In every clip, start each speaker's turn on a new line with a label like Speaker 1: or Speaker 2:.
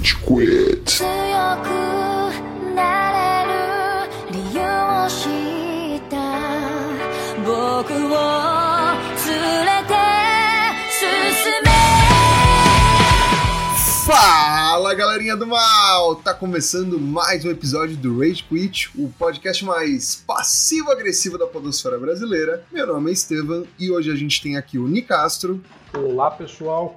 Speaker 1: Rage Quit.
Speaker 2: Fala galerinha do mal! Tá começando mais um episódio do Rage Quit, o podcast mais passivo-agressivo da podosfera brasileira. Meu nome é Estevam e hoje a gente tem aqui o Nicastro.
Speaker 3: Olá pessoal!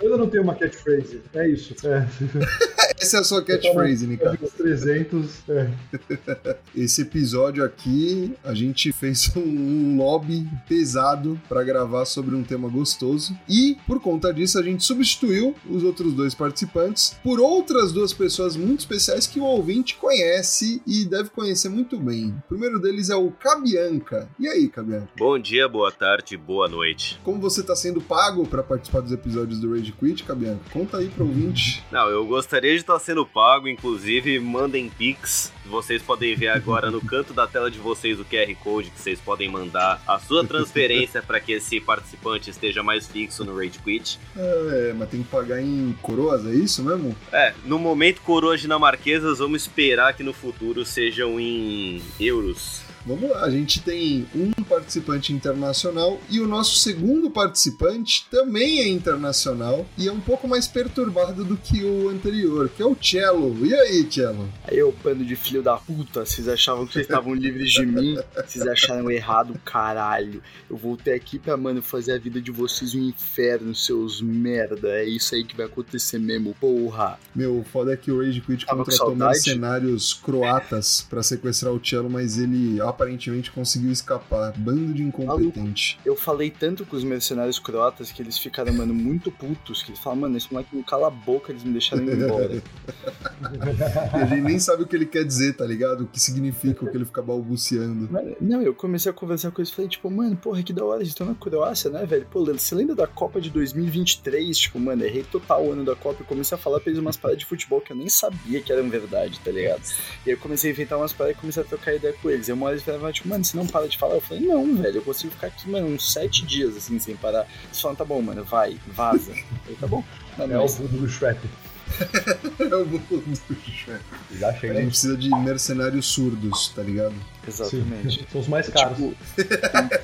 Speaker 3: Eu ainda não tenho uma catchphrase. É isso. É.
Speaker 2: Essa é a sua catchphrase, Nicastro.
Speaker 3: Os 300. É.
Speaker 2: Esse episódio aqui a gente fez um lobby pesado pra gravar sobre um tema gostoso e por conta disso a gente substituiu os outros dois participantes por outras duas pessoas muito especiais que o ouvinte conhece e deve conhecer muito bem. O primeiro deles é o Cabianca. E aí, Cabianca?
Speaker 4: Bom dia, boa tarde, boa noite.
Speaker 2: Como você tá sendo pago pra participar dos episódios do Rage Quit, Cabianca? Conta aí pro ouvinte.
Speaker 4: Não, eu gostaria de estar sendo pago, inclusive mandem pix. Vocês podem ver agora no canto da tela de vocês o QR Code que vocês podem mandar a sua transferência para que esse participante esteja mais fixo no Rage Quit.
Speaker 2: É, mas tem que pagar em coroas, é isso mesmo?
Speaker 4: É, no momento coroas dinamarquesas, vamos esperar que no futuro sejam em euros.
Speaker 2: Vamos lá, a gente tem um participante internacional e o nosso segundo participante também é internacional e é um pouco mais perturbado do que o anterior, que é o Cello. E aí, Cello?
Speaker 5: Aí eu, bando de filho da puta, vocês achavam que vocês estavam livres de mim, vocês acharam errado, caralho. Eu voltei aqui pra, mano, fazer a vida de vocês um inferno, seus merda. É isso aí que vai acontecer mesmo, porra.
Speaker 2: Meu, o foda é que o Rage Quit contratou mercenários croatas pra sequestrar o Cello, mas ele aparentemente conseguiu escapar. Bando de incompetente.
Speaker 5: Eu falei tanto com os mercenários croatas que eles ficaram, mano, muito putos, que eles falaram, mano, esse moleque não cala a boca, eles me deixaram ir embora.
Speaker 2: Ele nem sabe o que ele quer dizer, tá ligado? O que significa o que ele fica balbuciando.
Speaker 5: Não, eu comecei a conversar com eles e falei, tipo, mano, porra, que da hora, eles estão na Croácia, né, velho? Pô, você lembra da Copa de 2023? Tipo, mano, errei total o ano da Copa e comecei a falar pra eles umas paradas de futebol que eu nem sabia que eram verdade, tá ligado? E aí eu comecei a inventar umas paradas e comecei a trocar ideia com eles. E uma hora eles falavam, tipo, mano, você não para de falar? Eu falei, não, velho, eu consigo ficar aqui, mano, uns sete dias, assim, sem parar. Eles falaram, tá bom, mano, vai, vaza. Eu falei, tá bom. Mano,
Speaker 3: É o
Speaker 5: mas-
Speaker 3: fundo do Shrek.
Speaker 2: Eu vou Tipo,
Speaker 3: Já
Speaker 2: A
Speaker 3: chega
Speaker 2: gente precisa de mercenários surdos, tá ligado?
Speaker 5: Exatamente.
Speaker 3: São os mais caros.
Speaker 5: Tipo,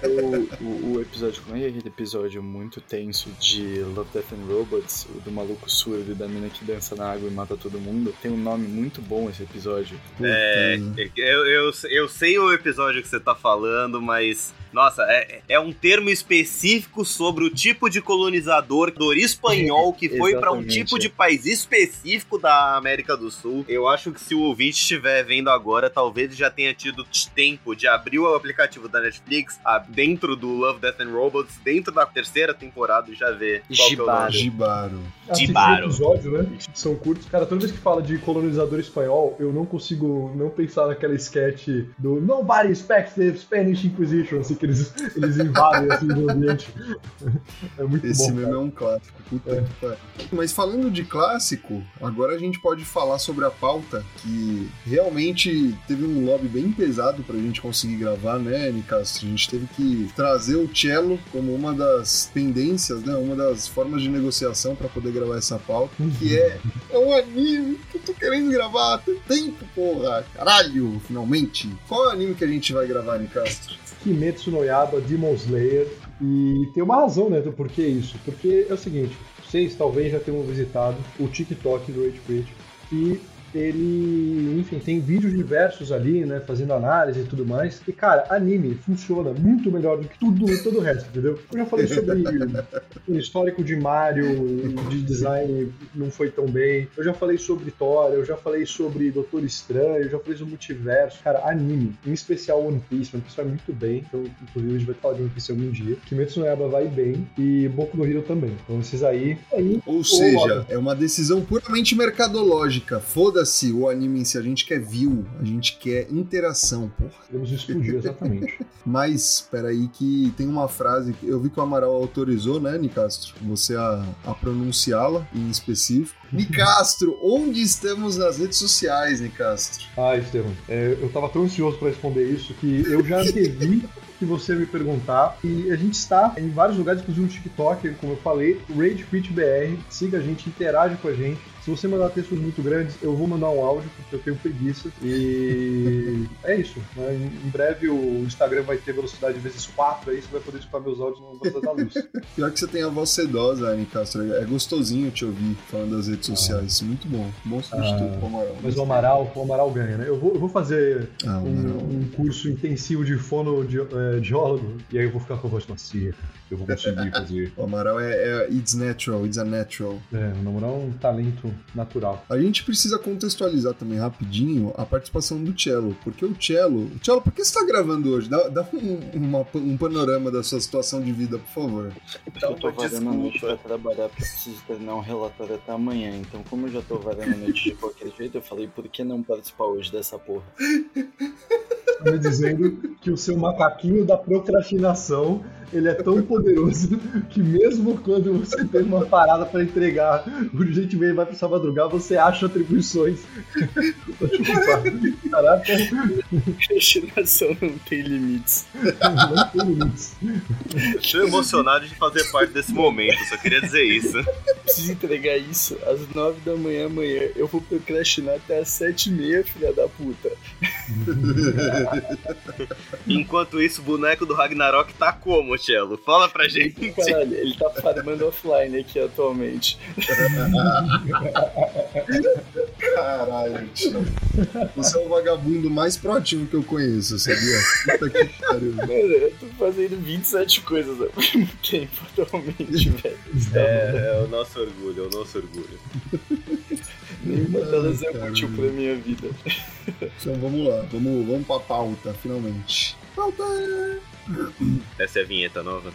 Speaker 5: o, o, o episódio, como é que é aquele episódio muito tenso de Love, Death and Robots, o do maluco surdo e da mina que dança na água e mata todo mundo? Tem um nome muito bom esse episódio.
Speaker 2: Puta,
Speaker 4: É, eu, eu, eu sei o episódio que você tá falando, mas. Nossa, é, é um termo específico sobre o tipo de colonizador dor espanhol que foi pra um tipo
Speaker 5: é.
Speaker 4: de país específico da América do Sul. Eu acho que se o ouvinte estiver vendo agora, talvez já tenha tido tempo de abrir o aplicativo da Netflix a- dentro do Love, Death and Robots, dentro da terceira temporada e já ver qual é.
Speaker 5: Gibaro.
Speaker 2: Gibaro.
Speaker 3: Assistir
Speaker 4: Dibaro.
Speaker 3: episódios, né? São curtos. Cara, toda vez que fala de colonizador espanhol, eu não consigo não pensar naquela sketch do Nobody expects the Spanish Inquisition, assim, que eles, eles invadem assim, o ambiente. É muito
Speaker 2: Esse
Speaker 3: bom.
Speaker 2: meme
Speaker 3: cara.
Speaker 2: é um clássico. Puta
Speaker 3: É.
Speaker 2: que pariu. Mas falando de clássico, agora a gente pode falar sobre a pauta que realmente teve um lobby bem pesado pra gente conseguir gravar, né, Nicastro? A gente teve que trazer o cello como uma das pendências, né? Uma das formas de negociação pra poder gravar essa pauta, que é, é um anime que eu tô querendo gravar há tempo, porra! Caralho, finalmente! Qual é o anime que a gente vai gravar, Nicastro?
Speaker 3: Kimetsu no Yaiba, Demon Slayer. E tem uma razão, né, do porquê isso. Porque é o seguinte, vocês talvez já tenham visitado o TikTok do Rage Quit ele, enfim, tem vídeos diversos ali, né, fazendo análise e tudo mais. E, cara, anime funciona muito melhor do que tudo, todo o resto, entendeu? Eu já falei sobre o histórico de Mario, de design não foi tão bem. Eu já falei sobre Thor, eu já falei sobre Doutor Estranho, eu já falei sobre Multiverso. Cara, anime, em especial One Piece, One Piece vai muito bem. Então, inclusive, a gente vai falar de One Piece algum dia. Kimetsu no Yaiba vai bem e Boku no Hero também. Então, esses aí, aí
Speaker 2: Ou seja, é uma decisão puramente mercadológica. Foda-se o anime em si, a gente quer view, a gente quer interação, porra.
Speaker 3: podemos explodir exatamente.
Speaker 2: Mas, peraí que tem uma frase, que eu vi que o Amaral autorizou, né, Nicastro? Você a, a pronunciá-la em específico. Nicastro, onde estamos nas redes sociais, Nicastro?
Speaker 3: Ah, Estevam, é, eu tava tão ansioso pra responder isso que eu já antevi que você me perguntar. E a gente está em vários lugares, inclusive no TikTok, como eu falei, Rage Quit BR. Siga a gente, interage com a gente. Se você mandar textos muito grandes, eu vou mandar um áudio, porque eu tenho preguiça. E é isso. Né? Em breve o Instagram vai ter velocidade vezes 4 aí, você vai poder escutar meus áudios no Banda da Luz.
Speaker 2: Pior que você tem a voz sedosa, Anne Castro. É gostosinho te ouvir falando das redes sociais. Muito bom. Bom substituto
Speaker 3: Ah,
Speaker 2: pro Amaral.
Speaker 3: Mas o Amaral, o Amaral ganha, né? Eu vou, eu vou fazer
Speaker 2: Ah,
Speaker 3: um, um curso intensivo de fonoaudiólogo e aí eu vou ficar com a voz macia. Eu vou conseguir fazer.
Speaker 2: O Amaral é, é It's natural, it's a natural.
Speaker 3: É, o Amaral é um talento natural.
Speaker 2: A gente precisa contextualizar também rapidinho a participação do Cello, porque o Cello. Cello, por que você tá gravando hoje? Dá, dá um, uma- um panorama da sua situação de vida, por favor.
Speaker 5: Porque eu tô
Speaker 4: Então,
Speaker 5: varando a noite pra trabalhar, porque preciso terminar um relatório até amanhã. Então, como eu já tô varando a noite de qualquer jeito, eu falei, por que não participar hoje dessa porra?
Speaker 3: Tá me dizendo que o seu macaquinho da procrastinação ele é tão poderoso que mesmo quando você tem uma parada pra entregar urgentemente vai precisar madrugar, você acha atribuições. Caraca,
Speaker 5: Procrastinação não tem limites.
Speaker 3: não tem limites.
Speaker 4: Tô emocionado de fazer parte desse momento, só queria dizer isso.
Speaker 5: Preciso entregar isso às nove da manhã amanhã. Eu vou procrastinar até às sete e meia, filha da puta.
Speaker 4: Enquanto isso, o boneco do Ragnarok tá como, Cello? Fala pra gente.
Speaker 5: Caralho, ele tá farmando offline aqui atualmente.
Speaker 2: Caralho, tio. Você é o vagabundo mais proativo que eu conheço, sabia? Puta que pariu.
Speaker 5: Mano, eu tô fazendo 27 coisas ao mesmo tempo atualmente, velho.
Speaker 4: É, é o nosso orgulho, é o nosso orgulho.
Speaker 5: Nenhuma delas é útil pra minha vida.
Speaker 2: Então vamos lá, vamos, vamos pra pauta, finalmente. Pauta!
Speaker 4: Essa é a vinheta nova.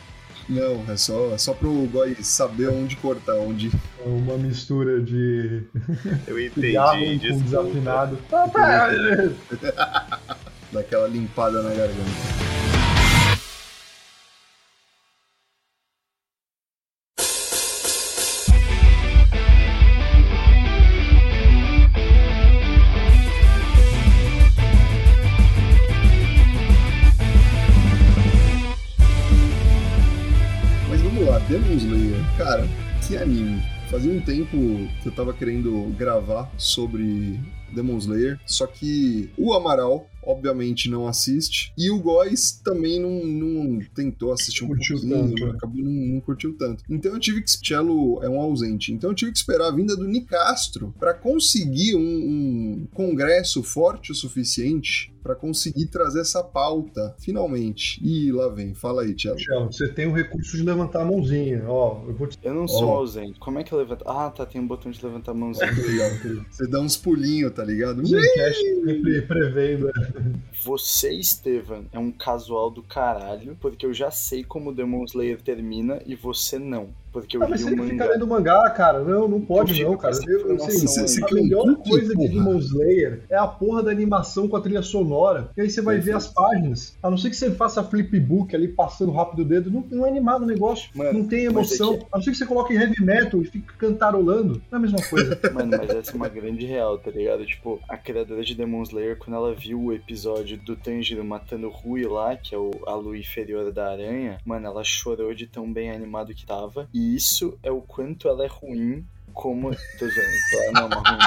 Speaker 2: Não, é só, é só pro Goi saber onde cortar, onde.
Speaker 3: É uma mistura de
Speaker 4: Eu
Speaker 3: cigarro
Speaker 4: entendi,
Speaker 3: com
Speaker 4: desculpa.
Speaker 3: desafinado. Ah, tá.
Speaker 2: dar aquela limpada na garganta. Fazia um tempo que eu tava querendo gravar sobre Demon Slayer, só que o Amaral, obviamente, não assiste, e o Góis também não, não tentou assistir um
Speaker 3: Curtiu
Speaker 2: pouquinho,
Speaker 3: tanto, né?
Speaker 2: acabou não, não curtiu tanto. Então eu tive que. Cello é um ausente, então eu tive que esperar a vinda do Nicastro pra conseguir um, um congresso forte o suficiente pra conseguir trazer essa pauta, finalmente. E lá vem, fala aí, Cello.
Speaker 3: Michel, você tem o recurso de levantar a mãozinha. Ó, eu vou te
Speaker 5: Eu não sou
Speaker 2: Ó.
Speaker 5: ausente. Como é que eu levanto? Ah, tá, tem um botão de levantar a mãozinha.
Speaker 2: Você dá uns pulinhos, tá ligado?
Speaker 3: Zencast sempre prevendo.
Speaker 5: Você, Estevan, é um casual do caralho, porque eu já sei como Demon Slayer termina e você não. Porque eu
Speaker 3: Ah, mas
Speaker 5: li
Speaker 3: você
Speaker 5: o
Speaker 3: fica
Speaker 5: mangá.
Speaker 3: lendo mangá, cara. Não, não pode
Speaker 5: Eu
Speaker 3: não, cara. Eu, eu sei,
Speaker 5: informação
Speaker 2: aí.
Speaker 3: a
Speaker 2: Você
Speaker 3: melhor coisa de
Speaker 2: porra?
Speaker 3: Demon Slayer é a porra da animação com a trilha sonora. E aí você vai ver as páginas. A não ser que você faça flipbook ali passando rápido o dedo, não, não é animado o negócio.
Speaker 5: Mano,
Speaker 3: não tem
Speaker 5: mas
Speaker 3: emoção.
Speaker 5: é que-
Speaker 3: A não ser que você coloque heavy metal e fique cantarolando. Não é a mesma coisa.
Speaker 5: Mano, mas essa é uma grande real, tá ligado? Tipo, a criadora de Demon Slayer, quando ela viu o episódio do Tanjiro matando o Rui lá, que é o, a lua inferior da aranha, mano, ela chorou de tão bem animado que tava. E isso é o quanto ela é ruim como. Tô zoando, tá? Não, mas ruim.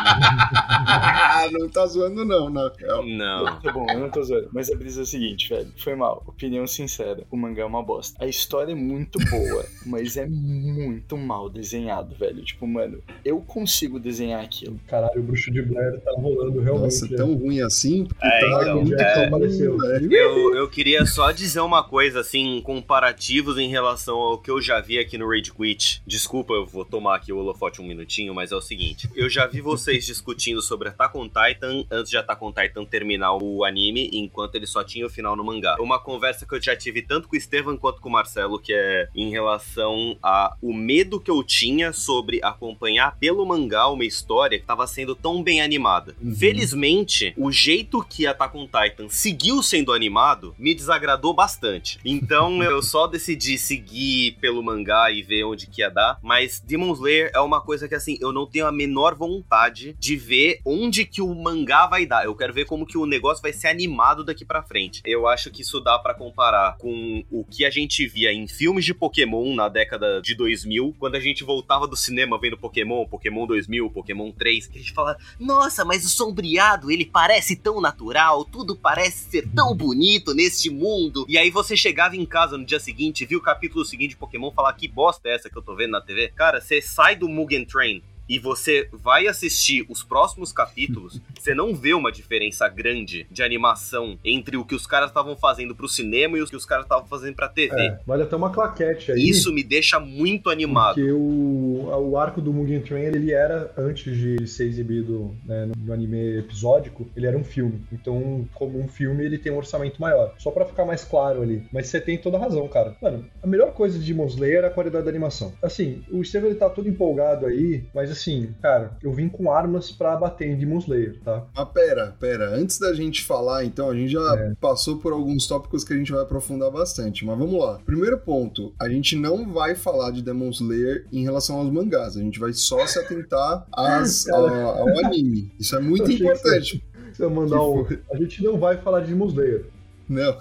Speaker 2: Ah, não tá zoando não, na real.
Speaker 4: Não.
Speaker 5: Tá bom, eu não tô zoando. Mas a brisa é o seguinte, velho. Foi mal. Opinião sincera. O mangá é uma bosta. A história é muito boa, mas é muito mal desenhado, velho. Tipo, mano, eu consigo desenhar aquilo.
Speaker 3: Caralho, o bruxo de Blair tá rolando realmente.
Speaker 2: Nossa,
Speaker 3: né?
Speaker 2: tão ruim assim?
Speaker 4: É,
Speaker 2: tá
Speaker 4: então,
Speaker 2: muito
Speaker 3: é.
Speaker 2: velho.
Speaker 4: Eu, eu queria só dizer uma coisa, assim, comparativos em relação ao que eu já vi aqui no Rage Quit. Desculpa, eu vou tomar aqui o holofote um minutinho, mas é o seguinte. Eu já vi vocês discutindo sobre Attack on Titan antes de Attack on Titan terminar o anime, enquanto ele só tinha o final no mangá. Uma conversa que eu já tive tanto com o Estevam quanto com o Marcelo, que é em relação a o medo que eu tinha sobre acompanhar pelo mangá uma história que estava sendo tão bem animada.
Speaker 2: Uhum.
Speaker 4: Felizmente, o jeito que Attack on Titan seguiu sendo animado me desagradou bastante. Então eu só decidi seguir pelo mangá e ver onde que ia dar. Mas Demon Slayer é uma coisa que assim, eu não tenho a menor vontade de ver onde que o mangá vai dar. Eu quero ver como que o negócio vai ser animado daqui para frente. Eu acho que isso dá para comparar com o que a gente via em filmes de Pokémon na década de 2000, quando a gente voltava do cinema vendo Pokémon, Pokémon 2000, Pokémon 3, que a gente fala: "Nossa, mas o sombreado, ele parece tão natural, tudo parece ser tão bonito neste mundo". E aí você chegava em casa no dia seguinte, viu o capítulo seguinte de Pokémon, falar: "Que bosta é essa que eu tô vendo na TV?". Cara, você sai do Mugen Train train. E você vai assistir os próximos capítulos, você não vê uma diferença grande de animação entre o que os caras estavam fazendo pro cinema e o que os caras estavam fazendo pra TV.
Speaker 3: É, vale até uma claquete aí.
Speaker 4: Isso me deixa muito animado.
Speaker 3: Porque o, o arco do Mugen Train, ele era, antes de ser exibido né, no, no anime episódico, ele era um filme. Então, como um filme, ele tem um orçamento maior. Só pra ficar mais claro ali. Mas você tem toda a razão, cara. Mano, a melhor coisa de Demon Slayer é a qualidade da animação. Assim, o Estevam ele tá todo empolgado aí, mas assim, cara, eu vim com armas pra bater em Demon Slayer, tá?
Speaker 2: Mas pera, pera. Antes da gente falar, então, a gente já
Speaker 3: É.
Speaker 2: passou por alguns tópicos que a gente vai aprofundar bastante. Mas vamos lá. Primeiro ponto, a gente não vai falar de Demon Slayer em relação aos mangás. A gente vai só se atentar às, ao, anime. Isso é muito importante.
Speaker 3: Se eu mandar um. A gente não vai falar de Demon Slayer.
Speaker 2: Não,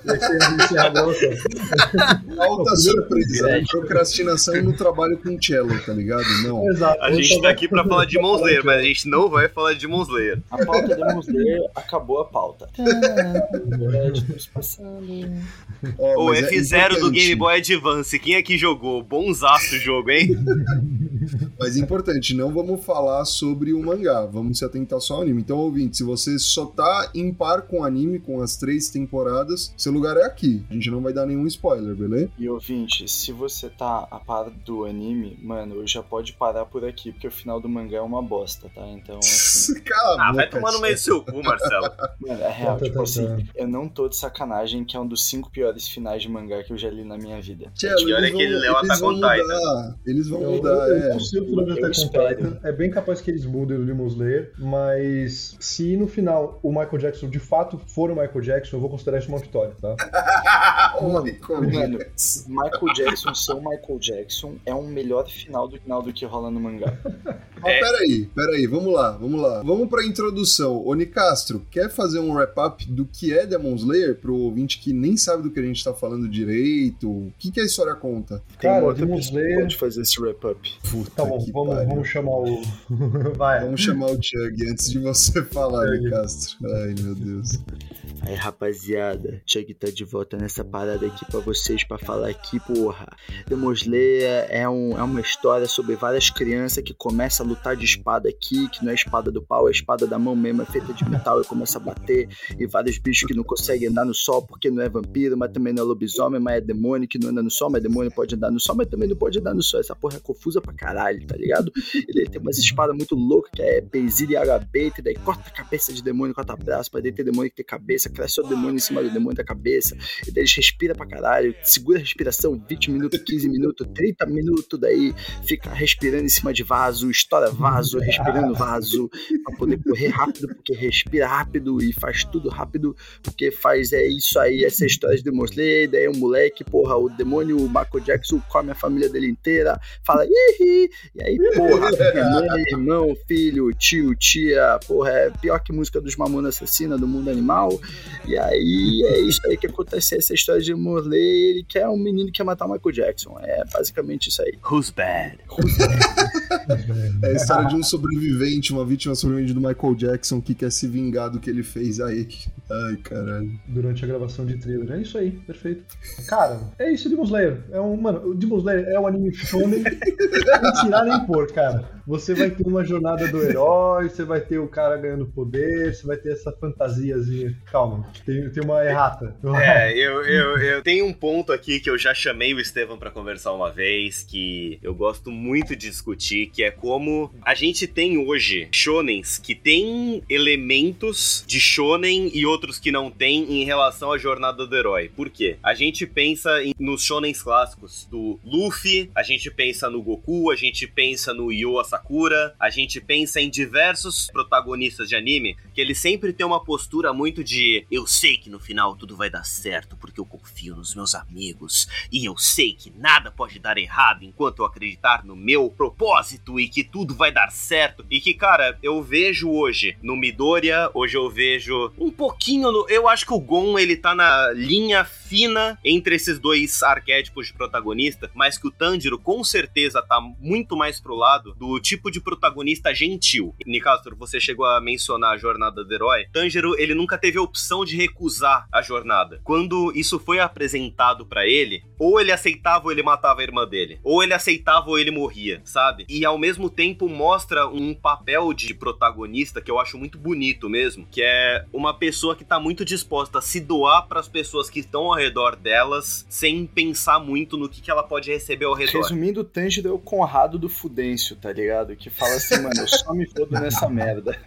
Speaker 3: gravação.
Speaker 2: alta surpresa.
Speaker 5: Crédito.
Speaker 2: Procrastinação no trabalho com cello, tá ligado? Não.
Speaker 3: Exato.
Speaker 4: A gente tá aqui pra falar de Demon Slayer, mas a gente não vai falar de Demon Slayer.
Speaker 5: A pauta Demon Slayer acabou a pauta. Créditos passando.
Speaker 2: Ó,
Speaker 4: O
Speaker 2: mas é
Speaker 4: F0 do
Speaker 2: importante.
Speaker 4: Game Boy Advance, quem aqui jogou? Bonsaço o jogo, hein?
Speaker 2: Mas é importante, não vamos falar sobre o mangá, vamos se atentar só ao anime. Então, ouvinte, se você só tá em par com o anime, com as três temporadas, seu lugar é aqui. A gente não vai dar nenhum spoiler, beleza?
Speaker 5: E ouvinte, se você tá a par do anime, mano, já pode parar por aqui, porque o final do mangá é uma bosta, tá? Então, assim,
Speaker 2: Cala
Speaker 4: Ah, vai tomar no meio do seu cu, Marcelo.
Speaker 5: mano, é real,
Speaker 3: Tá, tá,
Speaker 5: tipo
Speaker 3: tá,
Speaker 5: assim, eu não tô de sacanagem que é um dos cinco piores finais de mangá que eu já li na minha vida.
Speaker 2: Cello,
Speaker 4: E olha
Speaker 2: eles
Speaker 4: que ele leu Attack on Titan.
Speaker 2: Eles vão
Speaker 3: Eu,
Speaker 2: mudar,
Speaker 3: eu,
Speaker 2: é.
Speaker 3: eu o de Attack on. Titan. É bem capaz que eles mudem o Demon Slayer, mas se no final o Michael Jackson de fato for o Michael Jackson, eu vou considerar isso uma vitória, tá?
Speaker 2: Como
Speaker 5: Mano,
Speaker 2: é.
Speaker 5: Michael Jackson ser o Michael Jackson é um melhor final do final do que rola no mangá.
Speaker 2: Mas peraí, peraí, vamos lá, vamos lá. Vamos pra introdução. Ô, Nicastro, quer fazer um wrap-up do que é Demon Slayer pro ouvinte que nem sabe do que a gente tá falando direito? O que, que a história conta?
Speaker 5: Tem
Speaker 3: Cara,
Speaker 5: outra
Speaker 3: Demon Slayer-
Speaker 5: pode fazer esse wrap-up.
Speaker 2: Puta
Speaker 3: Tá bom,
Speaker 2: que
Speaker 3: vamos,
Speaker 2: pariu.
Speaker 3: vamos chamar o. Vai.
Speaker 2: Vamos chamar o Chug antes de você falar. Nicastro. Ai, meu Deus.
Speaker 5: Aí, rapaziada, Chug tá de volta nessa parada aqui pra vocês, pra falar aqui, porra. Demon é, um, é uma história sobre várias crianças que começam a lutar de espada aqui, que não é espada do pau, é espada da mão mesmo, é feita de metal e começa a bater. E vários bichos que não conseguem andar no sol porque não é vampiro, mas também não é lobisomem, mas é demônio que não anda no sol, mas demônio pode andar no sol, mas também não pode andar no sol. Essa porra é confusa pra caralho, tá ligado? Ele tem umas espadas muito loucas, que é Benzil e Agabete, daí corta a cabeça de demônio, corta braço, pra daí ter demônio que tem cabeça, cresce o demônio em cima do demônio da cabeça, e daí eles respira pra caralho, segura a respiração 20 minutos, 15 minutos, 30 minutos, daí fica respirando em cima de vaso, estoura vaso, respirando vaso, pra poder correr rápido, porque respira rápido e faz tudo rápido, porque faz é isso aí, essa história de Demon Slayer, daí o moleque, porra, o demônio, o Michael Jackson come a família dele inteira, fala, ih, e aí, porra, mãe, irmão, filho, tio, tia, porra, é pior que música dos Mamonas Assassina do mundo animal. E aí é isso aí que acontece, essa história de Morley, ele quer um menino que quer matar o Michael Jackson. É basicamente isso aí.
Speaker 4: Who's bad?
Speaker 2: É a história de um sobrevivente, uma vítima sobrevivente do Michael Jackson que quer se vingar do que ele fez aí. Ai, caralho.
Speaker 3: Durante a gravação de trailer. É isso aí, perfeito. Cara, é isso, Demon Slayer. É um, mano, o Demon Slayer é um anime shonen sem tirar nem pôr, cara. Você vai ter uma jornada do herói, você vai ter o cara ganhando poder, você vai ter essa fantasiazinha. Calma, tem, tem uma errata.
Speaker 4: É, eu, eu, eu tenho um ponto aqui que eu já chamei o Estevam pra conversar uma vez, que eu gosto muito de discutir, que é como a gente tem hoje shonens que tem elementos de shonen e outros que não tem em relação à jornada do herói. Por quê? A gente pensa em- nos shonens clássicos do Luffy, a gente pensa no Goku, a gente pensa no Yo Asakura, a gente pensa em diversos protagonistas de anime que que ele sempre tem uma postura muito de eu sei que no final tudo vai dar certo porque eu confio nos meus amigos e eu sei que nada pode dar errado enquanto eu acreditar no meu propósito e que tudo vai dar certo. E que, cara, eu vejo hoje no Midoriya, hoje eu vejo um pouquinho no. Eu acho que o Gon ele tá na linha fina entre esses dois arquétipos de protagonista, mas que o Tanjiro com certeza tá muito mais pro lado do tipo de protagonista gentil. Nicastro, você chegou a mencionar a jornada do herói. Tanjiro, ele nunca teve a opção de recusar a jornada. Quando isso foi apresentado para ele, ou ele aceitava ou ele matava a irmã dele, ou ele aceitava ou ele morria, sabe? E ao mesmo tempo mostra um papel de protagonista que eu acho muito bonito mesmo, que é uma pessoa que tá muito disposta a se doar para as pessoas que estão ao redor delas, sem pensar muito no que, que ela pode receber ao redor.
Speaker 5: Resumindo, o Tanjiro é o Conrado do Fudêncio, tá ligado? Que fala assim, mano, eu só me fodo nessa merda.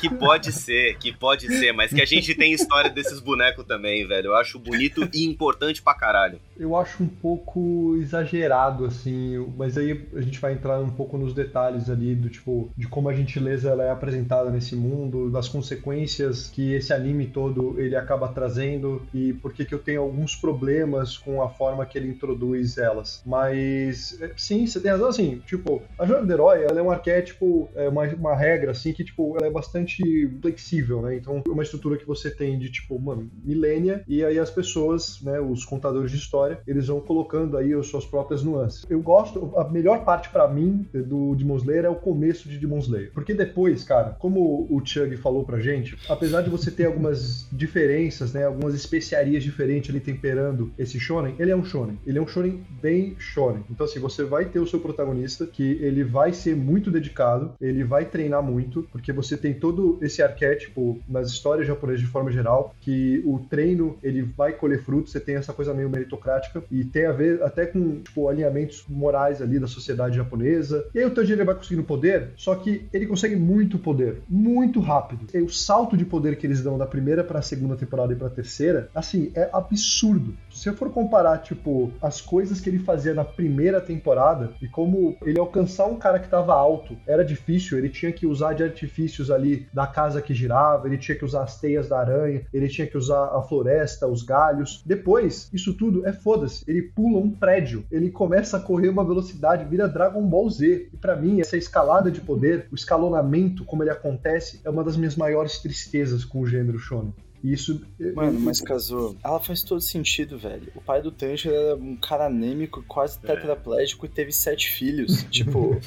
Speaker 4: Que pode ser, que pode ser, mas que a gente tem história desses bonecos também, velho. Eu acho bonito e importante pra caralho.
Speaker 3: Eu acho um pouco exagerado, assim, mas aí a gente vai entrar um pouco nos detalhes ali do tipo, de como a gentileza ela é apresentada nesse mundo, das consequências que esse anime todo ele acaba trazendo e por que que eu tenho alguns problemas com a forma que ele introduz elas. Mas, sim, você tem razão, assim, tipo, a jornada do herói, ela é um arquétipo, é uma, uma regra, assim, que, tipo, ela é bastante flexível, né? Então, é uma estrutura que você tem de, tipo, mano, milênia, e aí as pessoas, né, os contadores de história, eles vão colocando aí as suas próprias nuances. Eu gosto, a melhor parte para mim do Demon Slayer é o começo de Demon Slayer. Porque depois, cara, como o Chug falou pra gente, apesar de você ter algumas diferenças, né, algumas especiarias diferentes ali temperando esse shonen, ele é um shonen. Ele é um shonen bem shonen. Então, assim, você vai ter o seu protagonista que ele vai ser muito dedicado, ele vai treinar muito, porque você tem todo esse arquétipo nas histórias japonesas de forma geral, que o treino ele vai colher frutos, você tem essa coisa meio meritocrática e tem a ver até com tipo, alinhamentos morais ali da sociedade japonesa. E aí o Tanjiro vai conseguindo poder, só que ele consegue muito poder, muito rápido. E o salto de poder que eles dão da primeira para a segunda temporada e para a terceira, assim, é absurdo. Se eu for comparar, tipo, as coisas que ele fazia na primeira temporada e como ele alcançar um cara que tava alto era difícil, ele tinha que usar de artifícios ali da casa que girava, ele tinha que usar as teias da aranha, ele tinha que usar a floresta, os galhos. Depois, isso tudo é foda-se. Ele pula um prédio, ele começa a correr uma velocidade, vira Dragon Ball Z. E para mim, essa escalada de poder, o escalonamento, como ele acontece, é uma das minhas maiores tristezas com o gênero shonen. Isso.
Speaker 5: Mano, mas Kazu, ela faz todo sentido, velho. O pai do Tanjiro era um cara anêmico, quase tetraplégico e teve sete filhos. tipo.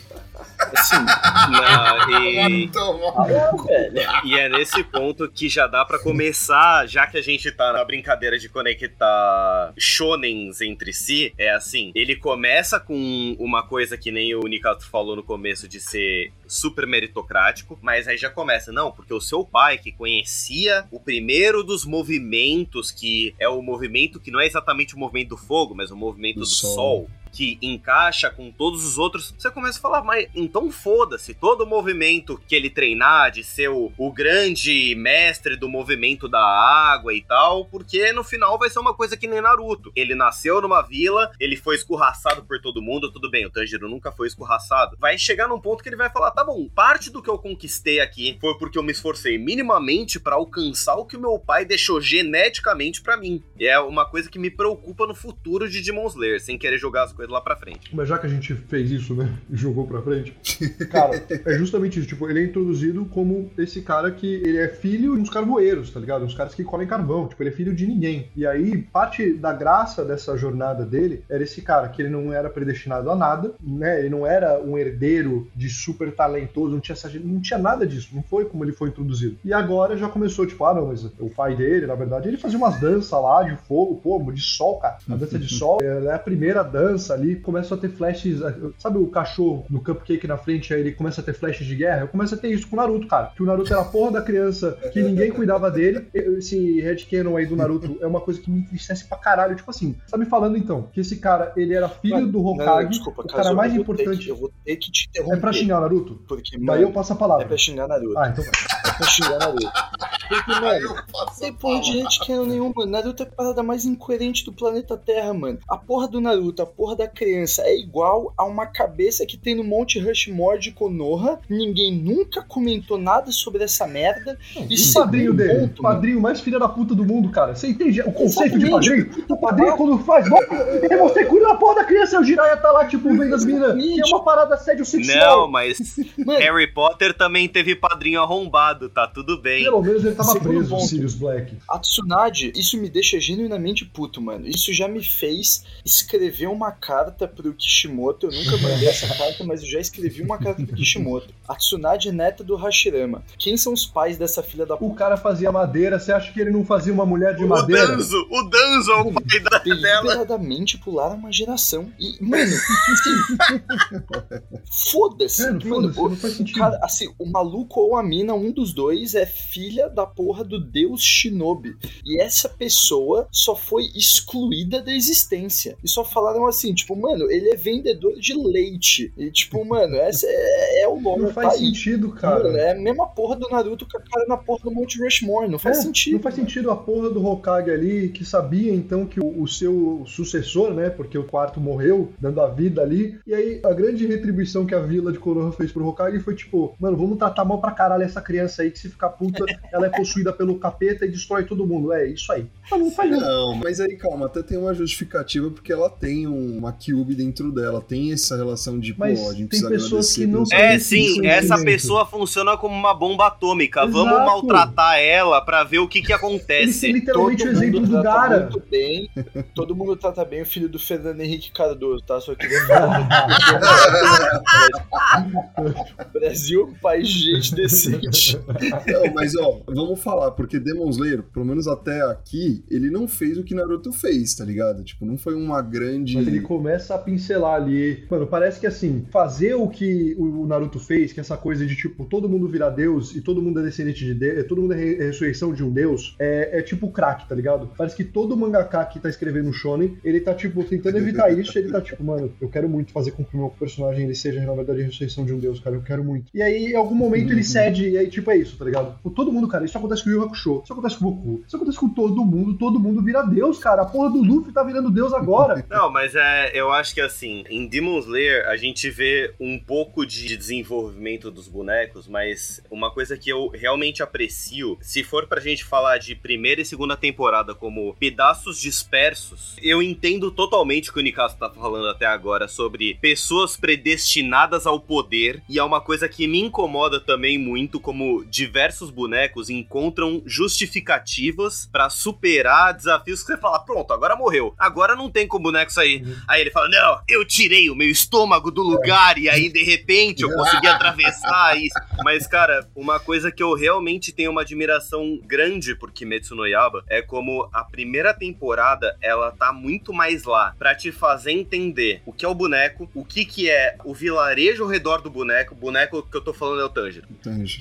Speaker 5: Assim.
Speaker 4: Não, e...
Speaker 5: Ah, velho.
Speaker 4: E é nesse ponto que já dá pra começar, já que a gente tá na brincadeira de conectar shonens entre si, é assim, ele começa com uma coisa que nem o Nikato falou no começo de ser super meritocrático, mas aí já começa, não, porque o seu pai que conhecia o primeiro dos movimentos, que é o movimento que não é exatamente o movimento do fogo, mas o movimento do,
Speaker 2: Do
Speaker 4: sol.
Speaker 2: sol.
Speaker 4: Que encaixa com todos os outros, você começa a falar, mas então foda-se, todo o movimento que ele treinar de ser o, o grande mestre do movimento da água e tal, porque no final vai ser uma coisa que nem Naruto. Ele nasceu numa vila, ele foi escorraçado por todo mundo, tudo bem, o Tanjiro nunca foi escorraçado. Vai chegar num ponto que ele vai falar, tá bom, parte do que eu conquistei aqui foi porque eu me esforcei minimamente pra alcançar o que o meu pai deixou geneticamente pra mim. E é uma coisa que me preocupa no futuro de Demon Slayer, sem querer jogar as coisas lá pra frente.
Speaker 3: Mas já que a gente fez isso, né? E jogou pra frente. Cara, é justamente isso. Tipo, ele é introduzido como esse cara que ele é filho de uns carvoeiros, tá ligado? Uns caras que colhem carvão. Tipo, ele é filho de ninguém. E aí, parte da graça dessa jornada dele era esse cara que ele não era predestinado a nada, né? Ele não era um herdeiro de super talentoso, não tinha, essa- não tinha nada disso. Não foi como ele foi introduzido. E agora já começou, tipo, ah, não, mas o pai dele, na verdade, ele fazia umas danças lá de fogo, pô, de sol, cara. A dança de sol é a primeira dança ali, começa a ter flashes. Sabe o cachorro no cupcake na frente, aí ele começa a ter flashes de guerra? Eu começo a ter isso com o Naruto, cara. Que o Naruto era a porra da criança que ninguém cuidava dele. Esse headcanon aí do Naruto é uma coisa que me entristece pra caralho. Tipo assim, tá me falando então que esse cara, ele era filho
Speaker 5: Mano,
Speaker 3: do
Speaker 5: não,
Speaker 3: Hokage,
Speaker 5: desculpa,
Speaker 3: o cara mais importante.
Speaker 5: que- eu vou ter que te interromper.
Speaker 3: É pra xingar o Naruto?
Speaker 5: Porque,
Speaker 3: Daí
Speaker 5: mano,
Speaker 3: eu passo a palavra.
Speaker 5: é pra xingar Naruto.
Speaker 3: Ah, então vai.
Speaker 5: É pra xingar Naruto. Porque, mano, tem porra de gente que não nenhuma. Naruto é a parada mais incoerente do planeta Terra, mano. A porra do Naruto, a porra da criança é igual a uma cabeça que tem no Monte Rushmore de Konoha. Ninguém nunca comentou nada sobre essa merda.
Speaker 3: E o padrinho dele, ponto, padrinho mais filha da puta do mundo, cara. Você entende o conceito de padrinho? O padrinho, quando faz, e você cuida da porra da criança, o Jiraiya tá lá, tipo, vendo as minas, que é uma parada sério sexual.
Speaker 4: Não, mas Harry Potter também teve padrinho arrombado, tá tudo bem.
Speaker 3: Pelo menos ele tava Segundo preso, ponto, Sirius Black.
Speaker 5: A Tsunade, isso me deixa genuinamente puto, mano. Isso já me fez escrever uma carta pro Kishimoto. Eu nunca mandei essa carta, mas eu já escrevi uma carta pro Kishimoto. A Tsunade é neta do Hashirama. Quem são os pais dessa filha da
Speaker 3: puta? O cara fazia madeira, você acha que ele não fazia uma mulher de o madeira?
Speaker 4: Danzo, o Danzo é o pai da
Speaker 5: dela. Deliberadamente pularam uma geração. E, mano, assim, foda-se.
Speaker 3: Mano,
Speaker 5: mano,
Speaker 3: foda não faz sentido.
Speaker 5: Cara, assim, o maluco ou a mina, um dos dois, é filha da porra do deus Shinobi. E essa pessoa só foi excluída da existência. E só falaram assim, tipo, mano, ele é vendedor de leite. E, tipo, mano, essa é, é o nome.
Speaker 3: Não faz tá sentido, aí. cara.
Speaker 5: Mano, é a mesma porra do Naruto com a cara na porra do Monte Rushmore. Não faz é, sentido.
Speaker 3: Não faz sentido a porra do Hokage ali, que sabia então que o, o seu sucessor, né? Porque o quarto morreu, dando a vida ali. E aí, a grande retribuição que a vila de Konoha fez pro Hokage foi tipo, mano, vamos tratar mal pra caralho essa criança aí, que se ficar puta, ela é possuída pelo capeta e destrói todo mundo. É isso aí.
Speaker 2: Não, faz não, mas aí calma, até tem uma justificativa porque ela tem uma Kyubi dentro dela, tem essa relação de,
Speaker 3: mas
Speaker 2: pô, a gente
Speaker 3: tem pessoas que não
Speaker 4: É, sim, essa pessoa funciona como uma bomba atômica. Exato. Vamos maltratar ela pra ver o que que acontece.
Speaker 3: Ele literalmente o exemplo do Gara.
Speaker 5: Muito bem, todo mundo trata bem o filho do Fernando Henrique Cardoso, tá? Só falar. Brasil é um país de gente decente.
Speaker 2: Não, mas ó, vamos falar, porque Demon Slayer, pelo menos até aqui, ele não fez o que Naruto fez, tá ligado? Tipo, não foi uma grande.
Speaker 3: Mas ele começa a pincelar ali. Mano, parece que assim, fazer o que o Naruto fez, que é essa coisa de tipo, todo mundo virar Deus e todo mundo é descendente de Deus, todo mundo é, é ressurreição de um Deus, é, é tipo crack, tá ligado? Parece que todo mangaka que tá escrevendo Shonen, ele tá, tipo, tentando evitar isso, ele tá tipo, mano, eu quero muito fazer com que o meu personagem ele seja, na verdade, a ressurreição de um Deus, cara, eu quero muito. E aí, em algum momento, ele uhum. cede, e aí, tipo, é isso, tá ligado? Todo mundo, cara, isso acontece com o Yu Hakusho, isso acontece com o Goku, isso acontece com todo mundo, todo mundo vira Deus, cara. A porra do Luffy tá virando Deus agora.
Speaker 4: Não, mas é, eu acho que assim, em Demon Slayer a gente vê um pouco de desenvolvimento dos bonecos, mas uma coisa que eu realmente aprecio, se for pra gente falar de primeira e segunda temporada como pedaços dispersos, eu entendo totalmente o que o Nikasu tá falando até agora sobre pessoas predestinadas ao poder, e é uma coisa que me incomoda também muito como diversos bonecos encontram justificativas para superar desafios que você fala, pronto, agora morreu. Agora não tem como boneco sair. Uhum. Aí ele fala, não, eu tirei o meu estômago do lugar e aí de repente eu consegui atravessar isso. Mas, cara, uma coisa que eu realmente tenho uma admiração grande por Kimetsu no Yaba é como a primeira temporada, ela tá muito mais lá para te fazer entender o que é o boneco, o que que é o vilarejo ao redor do boneco, o boneco que eu tô falando é o Tanjiro.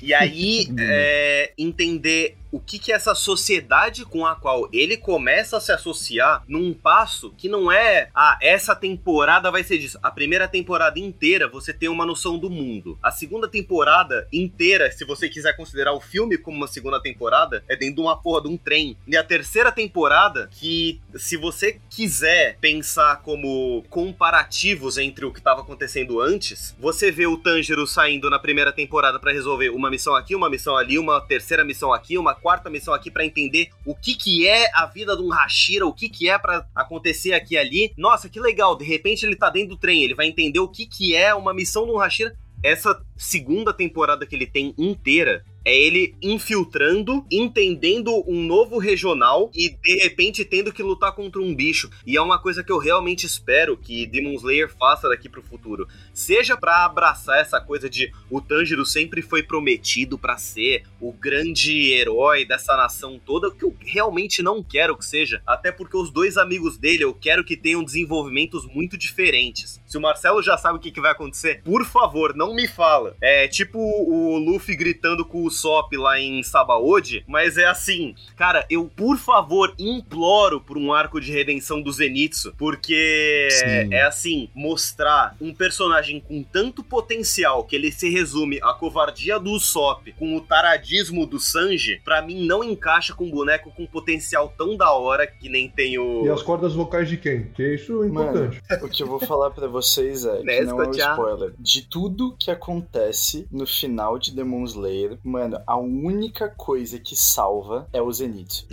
Speaker 4: E aí, é, entender o que, que é essa sociedade com a qual ele começa a se associar num passo que não é, ah, essa temporada vai ser disso. A primeira temporada inteira você tem uma noção do mundo. A segunda temporada inteira, se você quiser considerar o filme como uma segunda temporada, é dentro de uma porra de um trem. E a terceira temporada, que se você quiser pensar como comparativos entre o que estava acontecendo antes, você vê o Tanjiro saindo na primeira temporada para resolver uma missão aqui, uma missão ali, uma terceira missão aqui, uma quarta missão aqui para entender o que que é a vida de um Hashira, o que que é para acontecer aqui e ali. Nossa, que legal, de repente ele tá dentro do trem, ele vai entender o que que é uma missão um Hashira. Essa segunda temporada que ele tem inteira é ele infiltrando, entendendo um novo regional e de repente tendo que lutar contra um bicho. E é uma coisa que eu realmente espero que Demon Slayer faça daqui pro futuro. Seja para abraçar essa coisa de o Tanjiro sempre foi prometido para ser o grande herói dessa nação toda, que eu realmente não quero que seja, até porque os dois amigos dele eu quero que tenham desenvolvimentos muito diferentes. Se o Marcelo já sabe o que, que vai acontecer, por favor, não me fala. É tipo o Luffy gritando com o Sop lá em Sabaody, mas é assim, cara, eu por favor imploro por um arco de redenção do Zenitsu, porque
Speaker 2: Sim.
Speaker 4: é assim, mostrar um personagem com tanto potencial que ele se resume à covardia do Usopp com o taradismo do Sanji, pra mim não encaixa com um boneco com potencial tão da hora que nem tem o
Speaker 3: E as cordas vocais de quem? Que isso é importante.
Speaker 5: O que eu vou falar pra vocês é, que não é um spoiler, de tudo que acontece no final de Demon Slayer, mano, a única coisa que salva é o Zenitsu.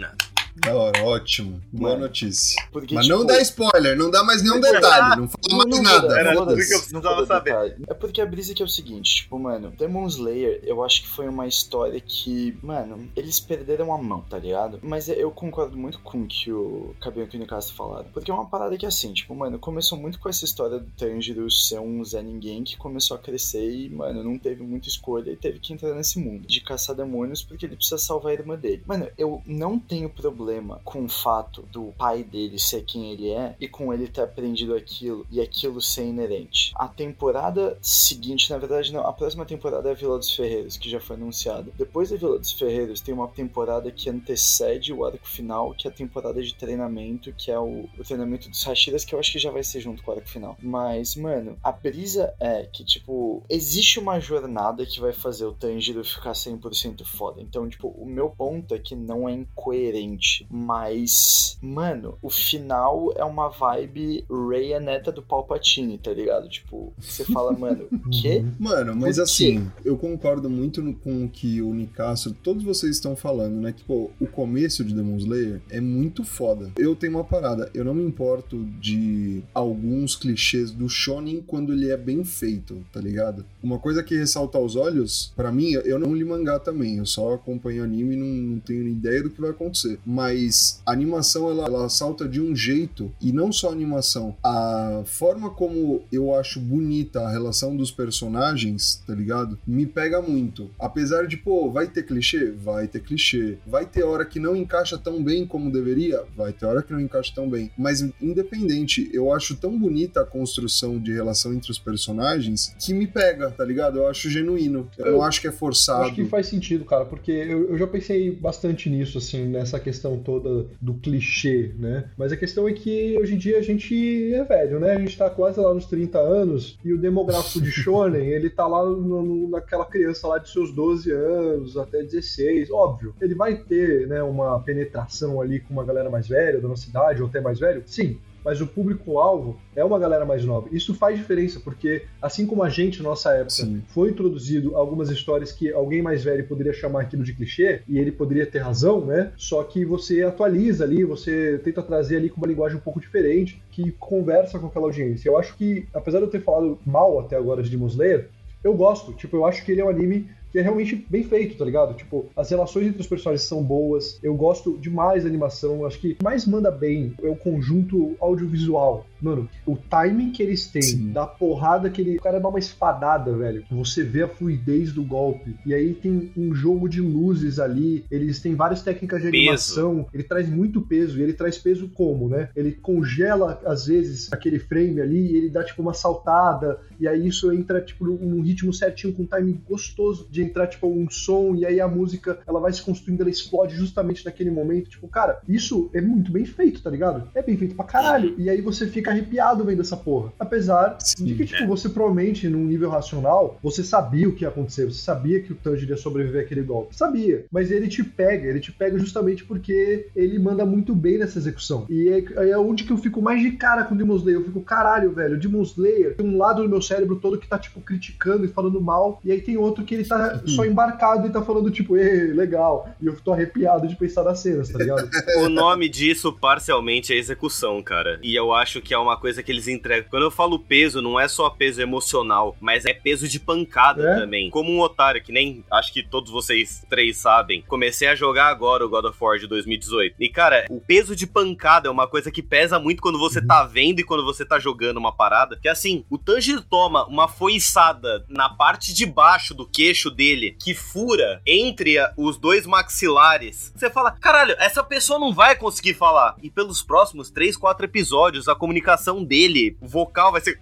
Speaker 2: Da hora, ótimo. Boa notícia.
Speaker 5: Porque,
Speaker 2: Mas
Speaker 5: tipo,
Speaker 2: não dá spoiler, não dá mais nenhum detalhe, não fala mais
Speaker 5: não
Speaker 2: nada.
Speaker 4: Era tudo que eu
Speaker 5: não
Speaker 4: precisava saber.
Speaker 5: É porque a brisa que é o seguinte, tipo, mano, Demon Slayer, eu acho que foi uma história que, mano, eles perderam a mão, tá ligado? Mas eu concordo muito com o que o Cabelo e o Nicastro falaram. Porque é uma parada que, assim, tipo, mano, começou muito com essa história do Tanjiro ser um Zé Ninguém que começou a crescer e, mano, não teve muita escolha e teve que entrar nesse mundo de caçar demônios porque ele precisa salvar a irmã dele. Mano, eu não tenho problema com o fato do pai dele ser quem ele é e com ele ter aprendido aquilo e aquilo ser inerente. A temporada seguinte, na verdade, não, a próxima temporada é a Vila dos Ferreiros, que já foi anunciada. Depois da Vila dos Ferreiros, tem uma temporada que antecede o arco final, que é a temporada de treinamento, que é o, o treinamento dos Hashiras, que eu acho que já vai ser junto com o arco final. Mas, mano, a brisa é que, tipo, existe uma jornada que vai fazer o Tanjiro ficar 100% foda. Então, tipo, o meu ponto é que não é incoerente, mas, mano, o final é uma vibe Rey é neta do Palpatine, tá ligado? Tipo, você fala, mano, o quê?
Speaker 2: Mano, mas
Speaker 5: quê?
Speaker 2: assim, eu concordo muito no- com o que o Nicasso, todos vocês estão falando, né? Que, pô, o começo de Demon Slayer é muito foda. Eu tenho uma parada, eu não me importo de alguns clichês do shonen quando ele é bem feito, tá ligado? Uma coisa que ressalta aos olhos, pra mim, eu não li mangá também, eu só acompanho anime e não, não tenho ideia do que vai acontecer. Mas a animação, ela, ela salta de um jeito, e não só a animação, a forma como eu acho bonita a relação dos personagens, tá ligado? Me pega muito. Apesar de, pô, vai ter clichê? Vai ter clichê. Vai ter hora que não encaixa tão bem como deveria? Vai ter hora que não encaixa tão bem. Mas, independente, eu acho tão bonita a construção de relação entre os personagens que me pega, tá ligado? Eu acho genuíno. Eu,
Speaker 3: Eu
Speaker 2: não acho que é forçado.
Speaker 3: Acho que faz sentido, cara, porque eu, eu já pensei bastante nisso, assim, nessa questão toda do clichê, né? Mas a questão é que hoje em dia a gente é velho, né? A gente tá quase lá nos 30 anos e o demográfico de Shonen, ele tá lá no- no- naquela criança lá de seus 12 anos até 16. Óbvio, ele vai ter, né, uma penetração ali com uma galera mais velha da nossa idade ou até mais velho? Sim. Mas o público-alvo é uma galera mais nova. Isso faz diferença, porque assim como a gente, na nossa época,
Speaker 2: Sim.
Speaker 3: foi introduzido algumas histórias que alguém mais velho poderia chamar aquilo de clichê, e ele poderia ter razão, né? Só que você atualiza ali, você tenta trazer ali com uma linguagem um pouco diferente, que conversa com aquela audiência. Eu acho que, apesar de eu ter falado mal até agora de Demon Slayer, eu gosto. Tipo, eu acho que ele é um anime que é realmente bem feito, tá ligado? Tipo, as relações entre os personagens são boas. Eu gosto demais da animação. Acho que mais manda bem é o conjunto audiovisual. Mano, o timing que eles têm,
Speaker 2: Sim.
Speaker 3: da porrada que ele. O cara dá uma espadada, velho. Você vê a fluidez do golpe. E aí tem um jogo de luzes ali. Eles têm várias técnicas de
Speaker 4: Peso.
Speaker 3: animação. Ele traz muito peso. E ele traz peso como, né? Ele congela, às vezes, aquele frame ali. E ele dá, tipo, uma saltada. E aí isso entra, tipo, num ritmo certinho, com um timing gostoso de entrar, tipo, um som. E aí a música, ela vai se construindo, ela explode justamente naquele momento. Tipo, cara, isso é muito bem feito, tá ligado? É bem feito pra caralho. E aí você fica arrepiado vendo essa porra. Apesar
Speaker 2: Sim.
Speaker 3: de que, tipo, você provavelmente, num nível racional, você sabia o que ia acontecer. Você sabia que o Tanjiro ia sobreviver àquele golpe. Sabia. Mas ele te pega. Ele te pega justamente porque ele manda muito bem nessa execução. E é, é onde que eu fico mais de cara com o Demon Slayer. Eu fico, caralho, velho, Demon Slayer tem um lado do meu cérebro todo que tá, tipo, criticando e falando mal. E aí tem outro que ele tá só embarcado e tá falando, tipo, ê, legal. E eu tô arrepiado de pensar nas cenas, tá ligado?
Speaker 4: O nome disso parcialmente é execução, cara. E eu acho que é uma coisa que eles entregam. Quando eu falo peso, não é só peso emocional, mas é peso de pancada
Speaker 3: É?
Speaker 4: também. Como um otário, que nem acho que todos vocês três sabem, comecei a jogar agora o God of War de 2018. E, cara, o peso de pancada é uma coisa que pesa muito quando você tá vendo e quando você tá jogando uma parada. Que assim, o Tanjiro toma uma foiçada na parte de baixo do queixo dele, que fura entre os dois maxilares. Você fala, caralho, essa pessoa não vai conseguir falar. E pelos próximos 3, 4 episódios, a comunicação explicação dele, o vocal vai ser.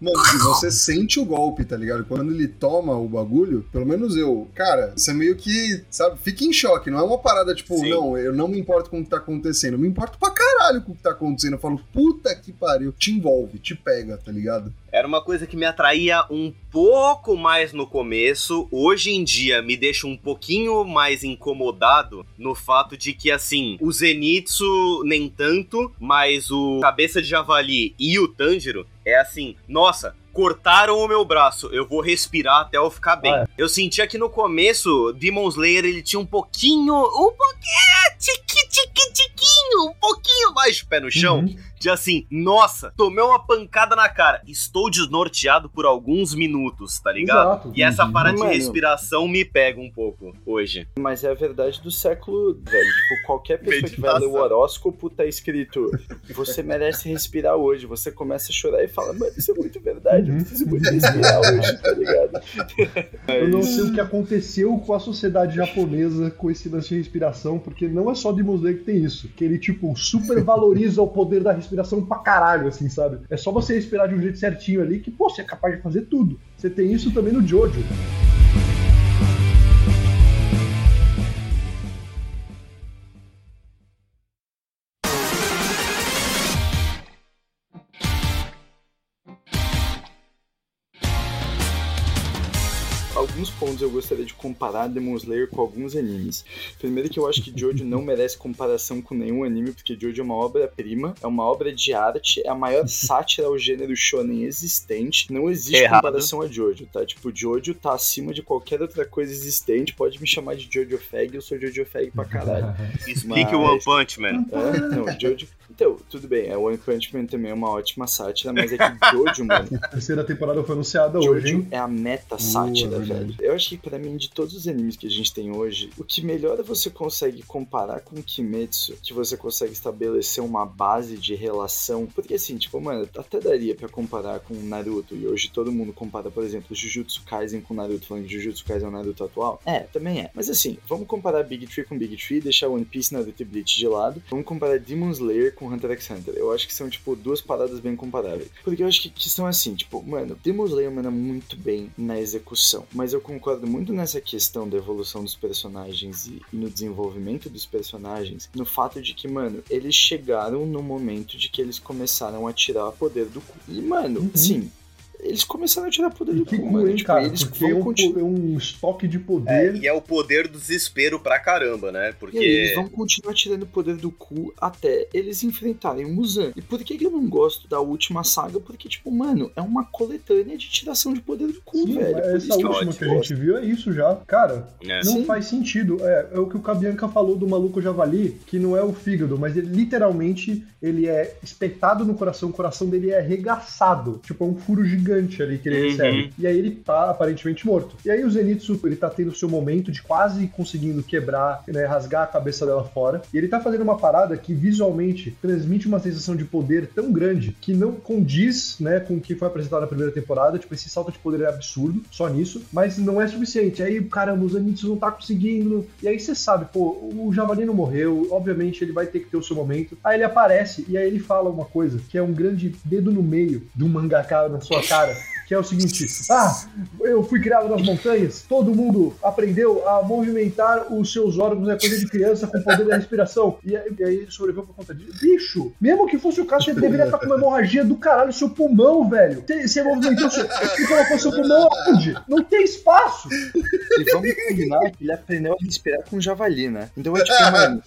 Speaker 2: Mano, você sente o golpe, tá ligado? Quando ele toma o bagulho, pelo menos eu, cara, você meio que, sabe, fica em choque. Não é uma parada tipo,
Speaker 4: Sim.
Speaker 2: não, eu não me importo com o que tá acontecendo. Eu me importo pra caralho com o que tá acontecendo. Eu falo, puta que pariu. Te envolve, te pega, tá ligado?
Speaker 4: Era uma coisa que me atraía um pouco mais no começo. Hoje em dia me deixa um pouquinho mais incomodado no fato de que, assim, o Zenitsu nem tanto, mas o Cabeça de Javali e o Tanjiro é assim, nossa. Cortaram o meu braço, eu vou respirar até eu ficar bem.
Speaker 3: Ah,
Speaker 4: Eu sentia que no começo, Demon Slayer ele tinha um pouquinho, um pouquinho, tiqui, tiqui, tiquinho, um pouquinho mais de pé no chão
Speaker 3: Uhum.
Speaker 4: De assim, nossa, tomei uma pancada na cara, estou desnorteado por alguns minutos, tá ligado?
Speaker 3: Exato.
Speaker 4: E essa
Speaker 3: Uhum.
Speaker 4: parada de respiração me pega um pouco hoje.
Speaker 5: Mas é a verdade do século, velho. Tipo, qualquer pessoa que vai ler o
Speaker 4: Meditação.
Speaker 5: horóscopo tá escrito: você merece respirar hoje. Você começa a chorar e fala, mano, isso é muito verdade. Eu
Speaker 3: Uhum.
Speaker 5: preciso muito respirar hoje, tá ligado?
Speaker 3: Eu não sei o que aconteceu com a sociedade japonesa com esse lance de respiração, porque não é só Demon Slayer que tem isso. Que ele, tipo, super valoriza o poder da respiração pra caralho, assim, sabe? É só você respirar de um jeito certinho ali que, pô, você é capaz de fazer tudo. Você tem isso também no Jojo.
Speaker 5: Alguns pontos eu gostaria de comparar Demon Slayer com alguns animes. Primeiro que eu acho que Jojo não merece comparação com nenhum anime, porque Jojo é uma obra-prima, é uma obra de arte, é a maior sátira ao gênero shonen existente. Não existe
Speaker 4: Errado.
Speaker 5: comparação a Jojo, tá? Tipo, Jojo tá acima de qualquer outra coisa existente. Pode me chamar de Jojo Fag, eu sou Jojo Fag pra caralho.
Speaker 4: Explique
Speaker 5: Mas-
Speaker 4: o One Punch Man.
Speaker 5: É, não, Jojo. Então, tudo bem, é, One Punch Man também é uma ótima sátira, mas é que Jojo, mano,
Speaker 3: A terceira temporada foi anunciada hoje,
Speaker 5: Jojo
Speaker 3: hein?
Speaker 5: é a meta sátira, velho. Eu acho que pra mim, de todos os animes que a gente tem hoje, o que melhor você consegue comparar com Kimetsu, que você consegue estabelecer uma base de relação. Porque assim, tipo, mano, até daria pra comparar com Naruto, e hoje todo mundo compara, por exemplo, Jujutsu Kaisen com Naruto, falando que Jujutsu Kaisen é o Naruto atual. É, também é. Mas assim, vamos comparar Big Tree com Big Tree, deixar One Piece, Naruto e Bleach de lado. Vamos comparar Demon Slayer com Hunter x Hunter. Eu acho que são, tipo, duas paradas bem comparáveis. Porque eu acho que, que são assim, tipo, mano, Demon Slayer manda muito bem na execução. Mas eu concordo muito nessa questão da evolução dos personagens e, e no desenvolvimento dos personagens. No fato de que, mano, eles chegaram no momento de que eles começaram a tirar poder do cu. E, mano,
Speaker 3: Uhum.
Speaker 5: sim. Eles começaram a tirar poder do cu,
Speaker 3: hein,
Speaker 5: Tipo,
Speaker 3: cara?
Speaker 5: eles
Speaker 3: Porque é
Speaker 5: vão
Speaker 3: um,
Speaker 5: continuar.
Speaker 3: é um estoque de
Speaker 4: É,
Speaker 3: poder.
Speaker 4: e é o poder do desespero pra caramba, né?
Speaker 5: E aí,
Speaker 4: Porque.
Speaker 5: eles vão continuar tirando o poder do cu até eles enfrentarem o Muzan. E por que que eu não gosto da última saga? Porque, tipo, mano, é uma coletânea de tiração de poder do cu,
Speaker 3: Sim,
Speaker 5: velho.
Speaker 3: Essa última que a gente viu é isso já. Cara,
Speaker 4: É.
Speaker 3: Não
Speaker 5: Sim.
Speaker 3: faz sentido. É, é o que o Cabianca falou do maluco javali, que não é o fígado, mas ele literalmente ele é espetado no coração, o coração dele é arregaçado. Tipo, é um furo gigante ali que ele
Speaker 4: Uhum.
Speaker 3: recebe. E aí ele tá aparentemente morto. E aí o Zenitsu, ele tá tendo o seu momento de quase conseguindo quebrar, né, rasgar a cabeça dela fora. E ele tá fazendo uma parada que visualmente transmite uma sensação de poder tão grande que não condiz, né, com o que foi apresentado na primeira temporada. Tipo, esse salto de poder é absurdo, só nisso. Mas não é suficiente. Aí, caramba, o Zenitsu não tá conseguindo. E aí você sabe, pô, o Javali não morreu. Obviamente ele vai ter que ter o seu momento. Aí ele aparece e aí ele fala uma coisa que é um grande dedo no meio do mangaka na sua cara. Que é o seguinte: Ah, eu fui criado nas montanhas, todo mundo aprendeu a movimentar os seus órgãos, é coisa de criança com o poder da respiração. E aí, e aí sobreviveu por conta disso. Bicho, mesmo que fosse o caso, você deveria estar com uma hemorragia do caralho seu pulmão, velho. Você, você movimentou seu. Você colocou seu pulmão onde? Não tem espaço.
Speaker 5: E vamos combinar que ele aprendeu a respirar com javali, né? Então é tipo, mano.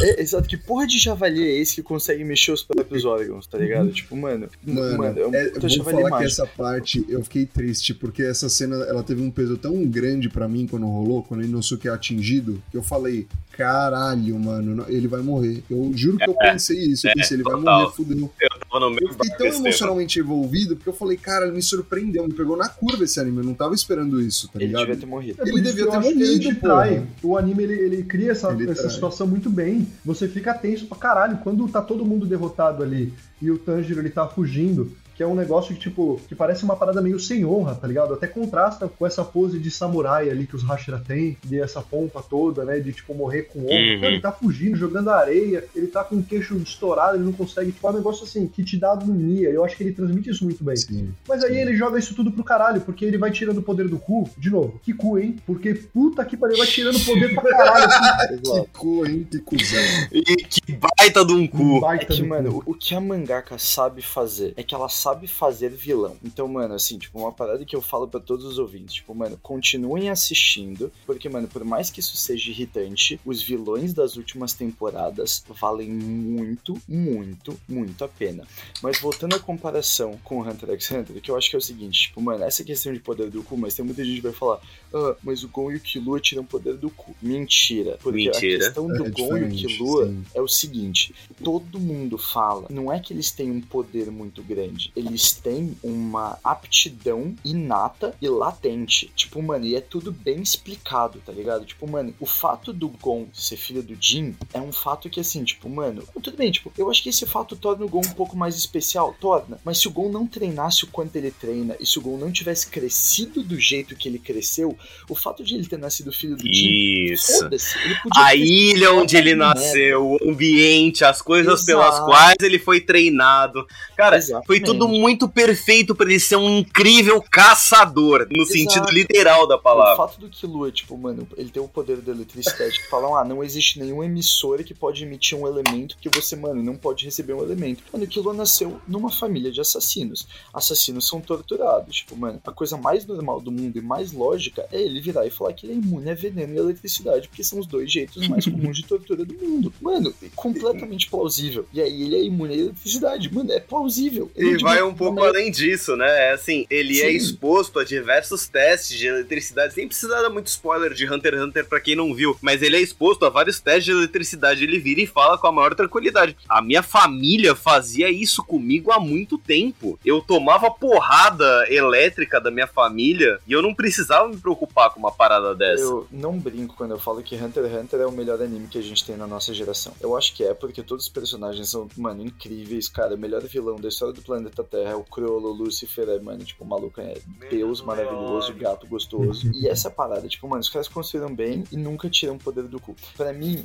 Speaker 5: É, exato, que porra de javali é esse que consegue mexer os próprios órgãos, tá ligado? Tipo, mano,
Speaker 2: Mano,
Speaker 5: mano, é um
Speaker 2: é, vou
Speaker 5: javali
Speaker 2: falar que essa parte eu fiquei triste, porque essa cena ela teve um peso tão grande pra mim quando rolou, quando Inosuke é atingido, que eu falei, caralho, mano, não- ele vai morrer. Eu juro que eu pensei isso, eu pensei, ele vai
Speaker 4: total.
Speaker 2: morrer, fudeu.
Speaker 4: Eu tava no
Speaker 2: Eu
Speaker 4: mesmo
Speaker 2: fiquei tão
Speaker 4: tempo.
Speaker 2: emocionalmente envolvido, porque eu falei, cara, ele me surpreendeu, me pegou na curva esse anime, eu não tava esperando isso, tá
Speaker 5: Ele
Speaker 2: ligado?
Speaker 5: devia ter morrido.
Speaker 3: É
Speaker 2: Ele devia
Speaker 3: que
Speaker 2: ter
Speaker 3: que ele
Speaker 2: morrido,
Speaker 3: trai. O anime ele, ele cria essa,
Speaker 2: Ele
Speaker 3: essa situação muito bem. Você fica tenso pra caralho. Quando tá todo mundo derrotado ali e o Tanjiro ele tá fugindo que é um negócio que, tipo, que parece uma parada meio sem honra, tá ligado? Até contrasta com essa pose de samurai ali que os Hashira têm, de essa pompa toda, né? De, tipo, morrer com honra.
Speaker 4: Uhum.
Speaker 3: Então, ele tá fugindo, jogando areia, ele tá com o queixo estourado, ele não consegue, tipo, é um negócio assim, que te dá agonia. Eu acho que ele transmite isso muito bem.
Speaker 2: Sim.
Speaker 3: Mas aí ele joga isso tudo pro caralho, porque ele vai tirando o poder do cu. De novo, que cu, hein? Porque puta que pariu, vai tirando o poder pra caralho. Assim,
Speaker 2: Que cu, hein? Que cuzão.
Speaker 4: E que baita de um cu.
Speaker 5: É
Speaker 3: baita
Speaker 5: que,
Speaker 3: do
Speaker 5: mano,
Speaker 3: cu.
Speaker 5: o, o que a mangaka sabe fazer é que ela sabe fazer vilão. Então, mano, assim, tipo, uma parada que eu falo pra todos os ouvintes, tipo, mano, continuem assistindo, porque, mano, por mais que isso seja irritante, os vilões das últimas temporadas valem muito, muito, muito a pena. Mas voltando à comparação com Hunter x Hunter, que eu acho que é o seguinte, tipo, mano, essa questão de poder do cu, mas tem muita gente que vai falar, ah, mas o Gon e o Killua tiram poder do cu. Mentira. Porque
Speaker 4: Mentira.
Speaker 5: a questão do
Speaker 2: É
Speaker 5: Gon e o Killua
Speaker 2: sim.
Speaker 5: é o seguinte: todo mundo fala, não é que eles têm um poder muito grande, eles têm uma aptidão inata e latente. Tipo, mano, e é tudo bem explicado, tá ligado? Tipo, mano, o fato do Gon ser filho do Jin é um fato que, assim, tipo, mano, tudo bem, tipo, eu acho que esse fato torna o Gon um pouco mais especial, torna. Mas se o Gon não treinasse o quanto ele treina e se o Gon não tivesse crescido do jeito que ele cresceu, o fato de ele ter nascido filho do Jin,
Speaker 4: Isso.
Speaker 5: foda-se, ele podia
Speaker 4: A ilha onde ele
Speaker 5: merda.
Speaker 4: nasceu, o ambiente, as coisas
Speaker 5: Exato.
Speaker 4: pelas quais ele foi treinado. Cara,
Speaker 5: Exatamente.
Speaker 4: foi tudo muito perfeito pra ele ser um incrível caçador, no
Speaker 5: Exato.
Speaker 4: sentido literal da
Speaker 5: O
Speaker 4: palavra.
Speaker 5: fato do Killua, tipo, mano, ele tem o poder da eletricidade que falam, ah, não existe nenhum emissor que pode emitir um elemento que você, mano, não pode receber um elemento. Mano, o Killua nasceu numa família de assassinos. Assassinos são torturados. Tipo, mano, a coisa mais normal do mundo e mais lógica é ele virar e falar que ele é imune a veneno e eletricidade, porque são os dois jeitos mais comuns de tortura do mundo. Mano, é completamente plausível. E aí ele é imune à eletricidade. Mano, é plausível. Ele
Speaker 4: E vai um pouco
Speaker 5: é-
Speaker 4: além disso, né? É assim, ele é
Speaker 5: Sim.
Speaker 4: exposto a diversos testes de eletricidade, sem precisar dar muito spoiler de Hunter x Hunter pra quem não viu, mas ele é exposto a vários testes de eletricidade, ele vira e fala com a maior tranquilidade. A minha família fazia isso comigo há muito tempo. Eu tomava porrada elétrica da minha família e eu não precisava me preocupar com uma parada dessa.
Speaker 5: Eu não brinco quando eu falo que Hunter x Hunter é o melhor anime que a gente tem na nossa geração. Eu acho que é, porque todos os personagens são, mano, incríveis, cara. O melhor vilão da história do planeta Terra é o Crollo, Lucifer, é, mano, tipo, o maluco é Deus maravilhoso, gato gostoso. e essa parada, tipo, mano, os caras construíram bem e nunca tiram o poder do cu. Pra mim,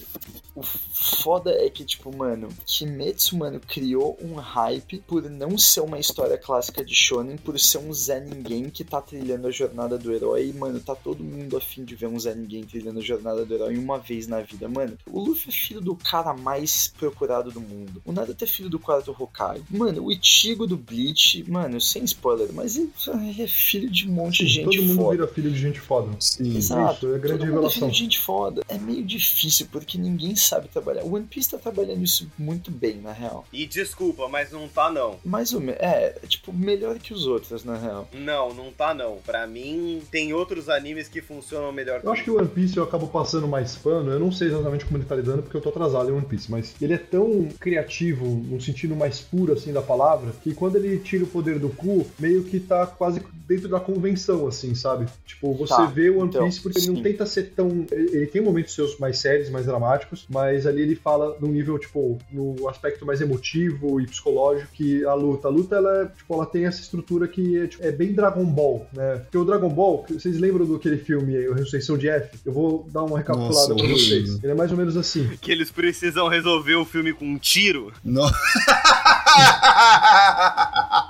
Speaker 5: o foda é que, tipo, mano, Kimetsu, mano, criou um hype por não ser uma história clássica de Shonen, por ser um Zé Ninguém que tá trilhando a jornada do herói. E, mano, tá todo mundo afim de ver um Zé Ninguém trilhando a jornada do herói uma vez na vida. Mano, o Luffy é filho do cara mais procurado do mundo. O Naruto é filho do quarto Hokage. Mano, o Ichigo do Bleach, mano, sem spoiler, mas ele, ele é filho de um monte de gente
Speaker 3: Todo mundo
Speaker 5: foda.
Speaker 3: vira filho de gente foda.
Speaker 2: Sim.
Speaker 5: Exato.
Speaker 3: Isso, é grande
Speaker 5: Todo mundo é
Speaker 3: revelação.
Speaker 5: filho de gente foda. É meio difícil porque ninguém sabe trabalhar. O One Piece tá trabalhando isso muito bem, na real.
Speaker 4: E desculpa, mas não tá não.
Speaker 5: Mais ou menos. É, tipo, melhor que os outros, na real.
Speaker 4: Não, não tá não. Pra mim, tem outros animes que funcionam melhor
Speaker 3: Eu acho que o One Piece eu acabo passando mais pano. Eu não sei exatamente como ele tá lidando, porque eu tô atrasado em One Piece, mas ele é tão criativo, num sentido mais puro assim da palavra, que quando ele tira o poder do cu, meio que tá quase dentro da convenção, assim, sabe? Tipo, você
Speaker 5: Tá,
Speaker 3: vê o One
Speaker 5: então,
Speaker 3: Piece porque ele não
Speaker 5: sim.
Speaker 3: tenta ser tão. Ele tem momentos seus mais sérios, mais dramáticos, mas ali ele fala num nível, tipo, no aspecto mais emotivo e psicológico que a luta. A luta, ela, é, tipo, ela tem essa estrutura que é, tipo, é bem Dragon Ball, né? Porque o Dragon Ball, vocês lembram do aquele filme aí, o Ressurreição de F? Eu vou dar uma recapitulada
Speaker 2: Nossa,
Speaker 3: pra
Speaker 2: horrível.
Speaker 3: vocês. Ele é mais ou menos assim.
Speaker 4: que eles precisam resolver o filme com um tiro.
Speaker 2: Não.
Speaker 3: ha ha ha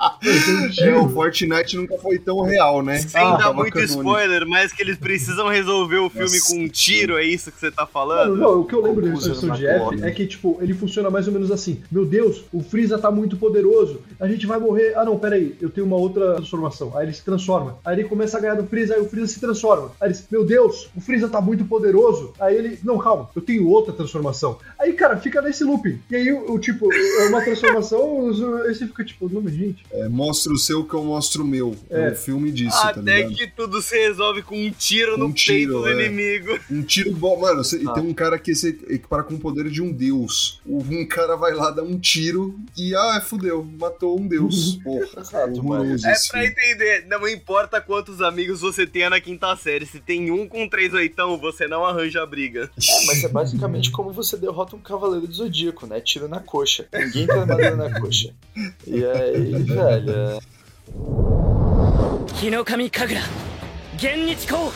Speaker 2: É, o Fortnite nunca foi tão real, né?
Speaker 4: Sem
Speaker 2: Ah,
Speaker 4: dar muito spoiler, mas que eles precisam resolver o filme
Speaker 2: Nossa.
Speaker 4: com um tiro, é isso que você tá falando?
Speaker 3: não, o que eu lembro da Ressurreição de F é que, tipo, ele funciona mais ou menos assim. Meu Deus, o Freeza tá muito poderoso. A gente vai morrer. Ah, não, peraí, eu tenho uma outra transformação. Aí ele se transforma. Aí ele começa a ganhar do Freeza, aí o Freeza se transforma. Aí ele, meu Deus, o Freeza tá muito poderoso. Aí ele, não, calma, eu tenho outra transformação. Aí, cara, fica nesse looping. E aí, o, tipo, é uma transformação, você fica tipo, não, gente.
Speaker 2: É, mostra o seu que eu mostro o meu. É,
Speaker 3: É.
Speaker 2: um filme disso, tá
Speaker 4: Até
Speaker 2: ligado?
Speaker 4: que tudo se resolve com um tiro
Speaker 2: Um
Speaker 4: no
Speaker 2: tiro,
Speaker 4: peito do
Speaker 2: é.
Speaker 4: inimigo.
Speaker 2: Um tiro bom. Mano, você-
Speaker 5: Ah.
Speaker 2: tem um cara que se equipara com o poder de um deus. Um cara vai lá, dá um tiro e, ah, fudeu, matou um deus. Porra,
Speaker 5: Exato,
Speaker 2: horroroso
Speaker 4: É pra
Speaker 2: filme.
Speaker 4: entender, não importa quantos amigos você tenha na quinta série, se tem um com três oitão, você não arranja a briga.
Speaker 5: É, mas é basicamente como você derrota um cavaleiro do zodíaco, né? Tiro na coxa. Ninguém tem armadura na coxa. E aí, velho, 感觉
Speaker 6: 日の神神楽現日光。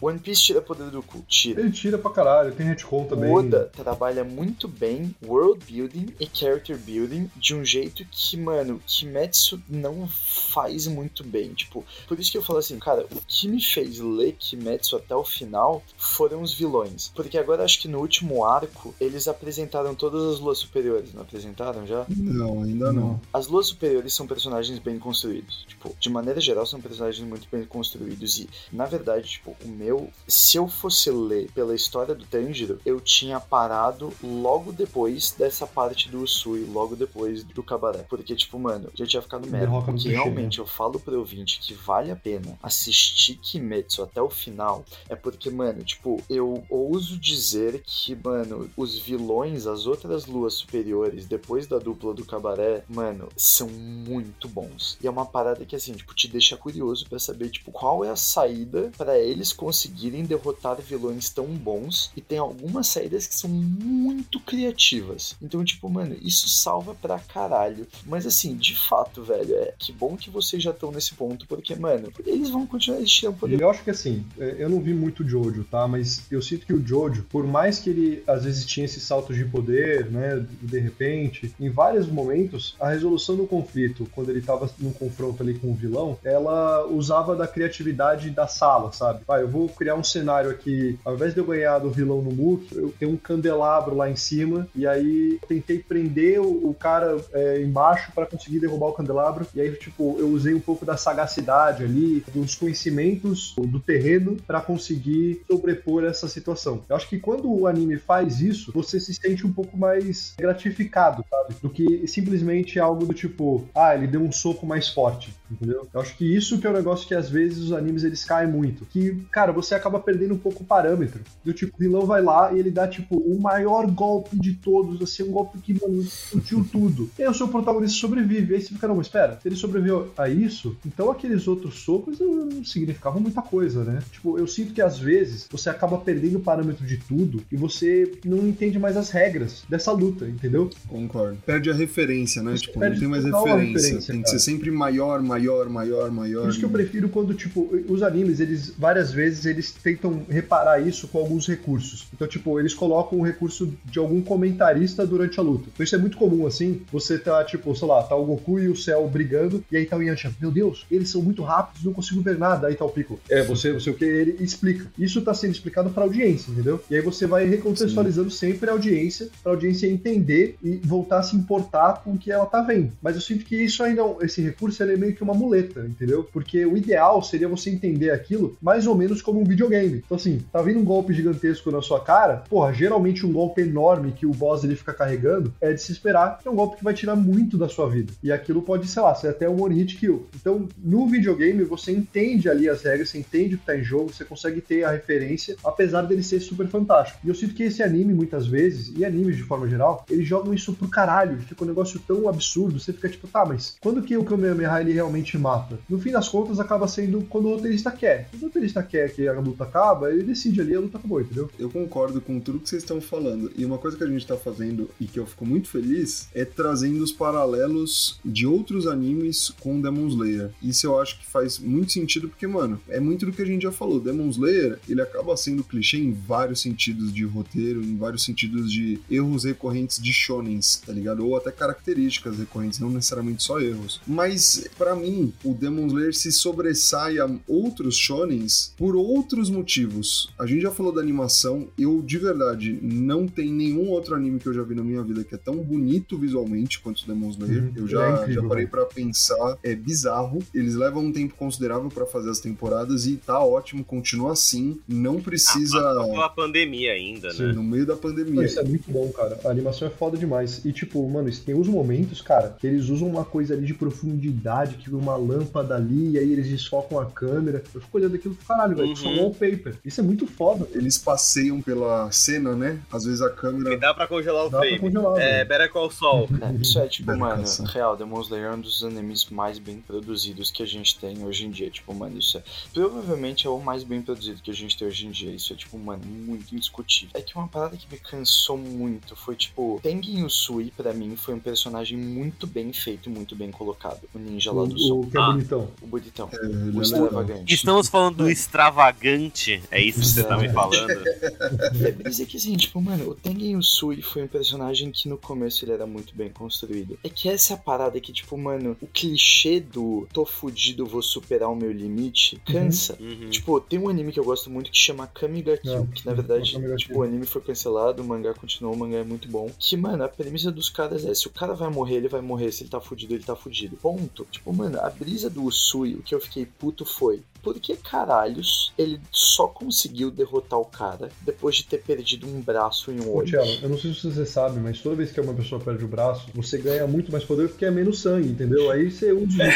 Speaker 5: One Piece tira poder do cu, tira.
Speaker 3: Ele tira pra caralho, tem retcon também.
Speaker 5: O Oda trabalha muito bem world building e character building de um jeito que, mano, Kimetsu não faz muito bem. Tipo, por isso que eu falo assim, cara, o que me fez ler Kimetsu até o final foram os vilões. Porque agora acho que no último arco eles apresentaram todas as luas superiores, não apresentaram já?
Speaker 2: Não, ainda não.
Speaker 5: As luas superiores são personagens bem construídos. Tipo, de maneira geral, são personagens muito bem construídos. E, na verdade, tipo, o meu eu, se eu fosse ler pela história do Tanjiro, eu tinha parado logo depois dessa parte do Usui, logo depois do Cabaré. Porque, tipo, mano, já tinha ficado merda. Porque realmente eu falo pro ouvinte que vale a pena assistir Kimetsu até o final, é porque, mano, tipo, eu ouso dizer que, mano, os vilões, as outras luas superiores, depois da dupla do Cabaré, mano, são muito bons. E é uma parada que, assim, tipo, te deixa curioso pra saber, tipo, qual é a saída pra eles conseguirem derrotar vilões tão bons. E tem algumas saídas que são muito criativas. Então, tipo, mano, isso salva pra caralho. Mas, assim, de fato, velho, é que bom que vocês já estão nesse ponto, porque, mano, eles vão continuar existindo poder.
Speaker 3: Eu acho que assim, é, eu não vi muito Jojo, tá? Mas eu sinto que o Jojo, por mais que ele às vezes tinha esses saltos de poder, né? De repente, em vários momentos, a resolução do conflito, quando ele tava num confronto ali com o vilão, ela usava da criatividade da sala, sabe? Ah, eu vou criar um cenário aqui, ao invés de eu ganhar do vilão no Mook, eu tenho um candelabro lá em cima, e aí eu tentei prender o, o cara é, embaixo para conseguir derrubar o candelabro, e aí, tipo, eu usei um pouco da sagacidade ali, dos conhecimentos do terreno para conseguir sobrepor essa situação. Eu acho que quando o anime faz isso, você se sente um pouco mais gratificado, sabe? Do que simplesmente algo do tipo, ah, ele deu um soco mais forte, entendeu? Eu acho que isso que é um negócio que às vezes os animes eles caem muito. Que, cara, você acaba perdendo um pouco o parâmetro. Do tipo, o vilão vai lá e ele dá, tipo, o maior golpe de todos, assim, um golpe que, mano, explodiu tudo. E aí o seu protagonista sobrevive. Aí você fica, não, mas espera, se ele sobreviveu a isso, então aqueles outros socos não significavam muita coisa, né? Tipo, eu sinto que às vezes você acaba perdendo o parâmetro de tudo e você não entende mais as regras dessa luta, entendeu?
Speaker 2: Concordo. Perde a referência, né?
Speaker 3: Você
Speaker 2: tipo, não tem mais referência.
Speaker 3: referência,
Speaker 2: Tem que
Speaker 3: cara.
Speaker 2: ser sempre maior, maior, maior, maior.
Speaker 3: Por isso que eu prefiro quando, tipo, os animes, eles, várias vezes, eles tentam reparar isso com alguns recursos. Então, tipo, eles colocam um recurso de algum comentarista durante a luta. Então isso é muito comum, assim, você tá, tipo, sei lá, tá o Goku e o Cell brigando, e aí tá o Yantia, meu Deus, eles são muito rápidos, não consigo ver nada. Aí tá o Piccolo, é, você, você o que, ele explica. Isso tá sendo explicado pra audiência, entendeu? E aí você vai recontextualizando sempre a audiência, pra audiência entender e voltar a se importar com o que ela tá vendo. Mas eu sinto que isso ainda, esse recurso, ele é meio que uma muleta, entendeu? Porque o ideal seria você entender aquilo mais ou menos como um videogame. Então, assim, tá vindo um golpe gigantesco na sua cara, porra, geralmente um golpe enorme que o boss ele fica carregando é de se esperar é um golpe que vai tirar muito da sua vida. E aquilo pode, sei lá, ser até um one hit kill. Então, no videogame, você entende ali as regras, você entende o que tá em jogo, você consegue ter a referência, apesar dele ser super fantástico. E eu sinto que esse anime, muitas vezes, e animes de forma geral, eles jogam isso pro caralho, fica um negócio tão absurdo, você fica tipo, tá, mas quando que o Kamehameha ele realmente mata? No fim das contas, acaba sendo quando o roteirista quer. Quando o roteirista quer que a luta acaba, ele decide ali, a luta acabou, entendeu?
Speaker 2: Eu concordo com tudo que vocês estão falando. E uma coisa que a gente tá fazendo e que eu fico muito feliz é trazendo os paralelos de outros animes com Demon Slayer. Isso eu acho que faz muito sentido porque, mano, é muito do que a gente já falou. Demon Slayer, ele acaba sendo clichê em vários sentidos de roteiro, em vários sentidos de erros recorrentes de shonens, tá ligado? Ou até características recorrentes, não necessariamente só erros. Mas, pra mim, o Demon Slayer se sobressai a outros shonens por outros motivos. A gente já falou da animação, eu de verdade não tem nenhum outro anime que eu já vi na minha vida que é tão bonito visualmente quanto o Demon Slayer.
Speaker 3: Uhum,
Speaker 2: eu
Speaker 3: é
Speaker 2: já,
Speaker 3: incrível,
Speaker 2: já parei pra pensar, é bizarro. Eles levam um tempo considerável pra fazer as temporadas e tá ótimo, continua assim. Não precisa.
Speaker 4: Ah, pela pandemia ainda,
Speaker 3: Sim.
Speaker 4: né?
Speaker 2: no meio da pandemia.
Speaker 3: isso é muito bom, cara. A animação é foda demais. E, tipo, mano, tem os momentos, cara, que eles usam uma coisa ali de profundidade que uma lâmpada ali, e aí eles desfocam a câmera. Eu fico olhando aquilo e caralho, velho, isso é um
Speaker 4: Uhum.
Speaker 3: wallpaper. Isso é muito foda.
Speaker 2: Eles passeiam pela cena, né? Às vezes a
Speaker 4: E
Speaker 2: câmera.
Speaker 4: dá pra congelar o
Speaker 3: Dá pra
Speaker 4: frame.
Speaker 3: congelar,
Speaker 4: É,
Speaker 3: velho.
Speaker 4: Better Call Saul.
Speaker 5: É, isso é tipo, mano, real, Demon Slayer é um dos animes mais bem produzidos que a gente tem hoje em dia. Tipo, mano, isso é. Provavelmente é o mais bem produzido que a gente tem hoje em dia. Isso é, tipo, mano, muito indiscutível. É que uma parada que me cansou muito foi, tipo, Tengen Usui, pra mim, foi um personagem muito bem feito, muito bem colocado. O ninja lá do
Speaker 3: O, o que é
Speaker 4: Ah.
Speaker 3: bonitão.
Speaker 5: O bonitão.
Speaker 2: É,
Speaker 5: O
Speaker 2: é legal.
Speaker 5: extravagante.
Speaker 4: Estamos falando do extravagante. É isso que você tá me falando?
Speaker 5: É brisa que assim, tipo, mano, o Tengen Usui foi um personagem que no começo ele era muito bem construído. É que essa é a parada que, tipo, mano, o clichê do tô fudido, vou superar o meu limite, cansa.
Speaker 4: Uhum.
Speaker 5: Tipo, tem um anime que eu gosto muito que chama Kamiga Kill, que na verdade, tipo, o anime foi cancelado, o mangá continuou, o mangá é muito bom. Que, mano, a premissa dos caras é, se o cara vai morrer, ele vai morrer, se ele tá fudido, ele tá fudido. Ponto. Tipo, mano, a brisa do Usui, o que eu fiquei puto foi, por que caralhos ele só conseguiu derrotar o cara depois de ter perdido um braço e um olho?
Speaker 3: Tiago, eu não sei se você sabe, mas toda vez que uma pessoa perde o braço, você ganha muito mais poder porque é menos sangue, entendeu? Aí você usa o sangue.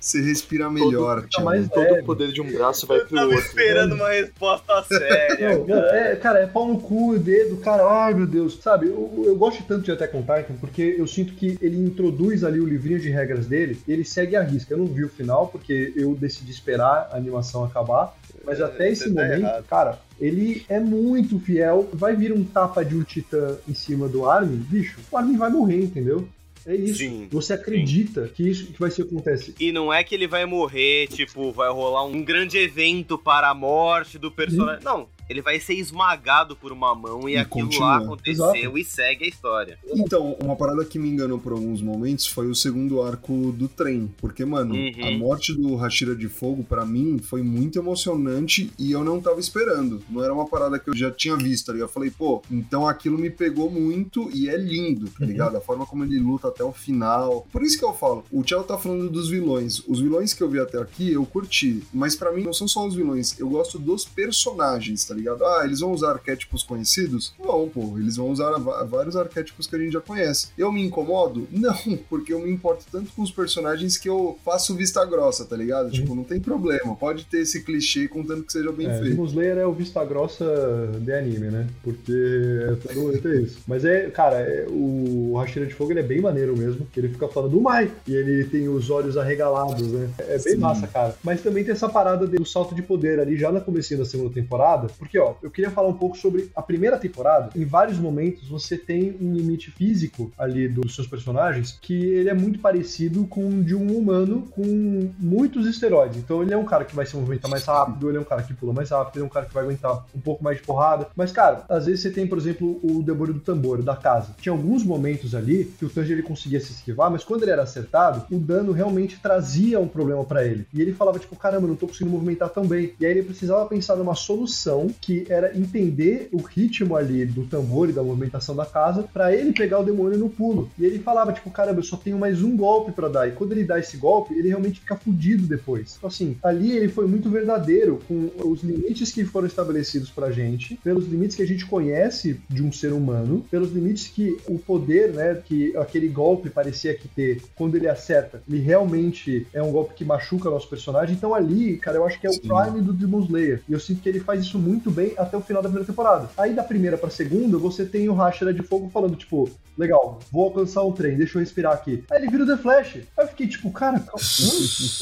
Speaker 2: Você respira melhor,
Speaker 3: Fica
Speaker 2: Thiago.
Speaker 3: mais
Speaker 5: Todo o poder de um braço vai
Speaker 4: Eu
Speaker 5: pro
Speaker 4: tava
Speaker 5: outro.
Speaker 4: esperando uma resposta séria.
Speaker 3: Não, mano, é, cara, é pau no cu, o dedo, cara, ai meu Deus. Sabe, eu, eu gosto tanto de Attack on Titan porque eu sinto que ele introduz ali o livrinho de regras dele e ele segue a risca. Eu não vi o final porque eu decidi esperar a animação acabar. Mas até esse
Speaker 4: você tá
Speaker 3: momento,
Speaker 4: errado.
Speaker 3: cara, ele é muito fiel. Vai vir um tapa de um titã em cima do Armin, bicho, o Armin vai morrer, entendeu? É isso.
Speaker 4: Sim,
Speaker 3: Você acredita que isso que vai ser acontece.
Speaker 4: E não é que ele vai morrer, tipo, vai rolar um grande evento para a morte do personagem. Não, ele vai ser esmagado por uma mão e,
Speaker 2: E
Speaker 4: aquilo
Speaker 2: continua.
Speaker 4: lá aconteceu e segue a história.
Speaker 2: Então, uma parada que me enganou por alguns momentos foi o segundo arco do trem. Porque, mano,
Speaker 4: Uhum.
Speaker 2: a morte do Hashira de Fogo, pra mim, foi muito emocionante e eu não tava esperando. Não era uma parada que eu já tinha visto, tá ligado? Eu falei, pô, então aquilo me pegou muito e é lindo, tá ligado? A forma como ele luta até o final. Por isso que eu falo, o Thiago tá falando dos vilões. Os vilões que eu vi até aqui, eu curti. Mas pra mim, não são só os vilões. Eu gosto dos personagens, tá ligado? Ah, eles vão usar arquétipos conhecidos? Vão, pô. Eles vão usar vários arquétipos que a gente já conhece. Eu me incomodo? Não, porque eu me importo tanto com os personagens que eu faço vista grossa, tá ligado? Tipo, não tem problema. Pode ter esse clichê contanto que seja bem
Speaker 3: É,
Speaker 2: feito.
Speaker 3: Demon Slayer é o vista grossa de anime, né? Porque é momento é isso. Mas é, cara, é- o Hashira de Fogo ele é bem maneiro mesmo. Ele fica falando do Mai e ele tem os olhos arregalados, né? É bem
Speaker 2: Sim.
Speaker 3: massa, cara. Mas também tem essa parada do salto de poder ali já na comecinho da segunda temporada. Porque, ó, eu queria falar um pouco sobre a primeira temporada. Em vários momentos você tem um limite físico ali dos seus personagens que ele é muito parecido com o de um humano com muitos esteroides. Então ele é um cara que vai se movimentar mais rápido, ele é um cara que pula mais rápido, ele é um cara que vai aguentar um pouco mais de porrada. Mas, cara, às vezes você tem, por exemplo, o demônio do tambor, da casa. Tinha alguns momentos ali que o Tanji ele conseguia se esquivar, mas quando ele era acertado, o dano realmente trazia um problema pra ele. E ele falava, tipo, caramba, não tô conseguindo movimentar tão bem. E aí ele precisava pensar numa solução que era entender o ritmo ali do tambor e da movimentação da casa pra ele pegar o demônio no pulo. E ele falava, tipo, caramba, eu só tenho mais um golpe pra dar. E quando ele dá esse golpe, ele realmente fica fudido depois. Então, assim, ali ele foi muito verdadeiro com os limites que foram estabelecidos pra gente, pelos limites que a gente conhece de um ser humano, pelos limites que o poder, né, que aquele golpe parecia que ter, quando ele acerta, ele realmente é um golpe que machuca o nosso personagem. Então ali, cara, eu acho que é o
Speaker 2: Sim.
Speaker 3: prime do Demon Slayer. E eu sinto que ele faz isso muito bem até o final da primeira temporada. Aí da primeira pra segunda, você tem o Hashira de Fogo falando, tipo, legal, vou alcançar um trem, deixa eu respirar aqui. Aí ele vira o The Flash. Aí eu fiquei tipo, cara, calma,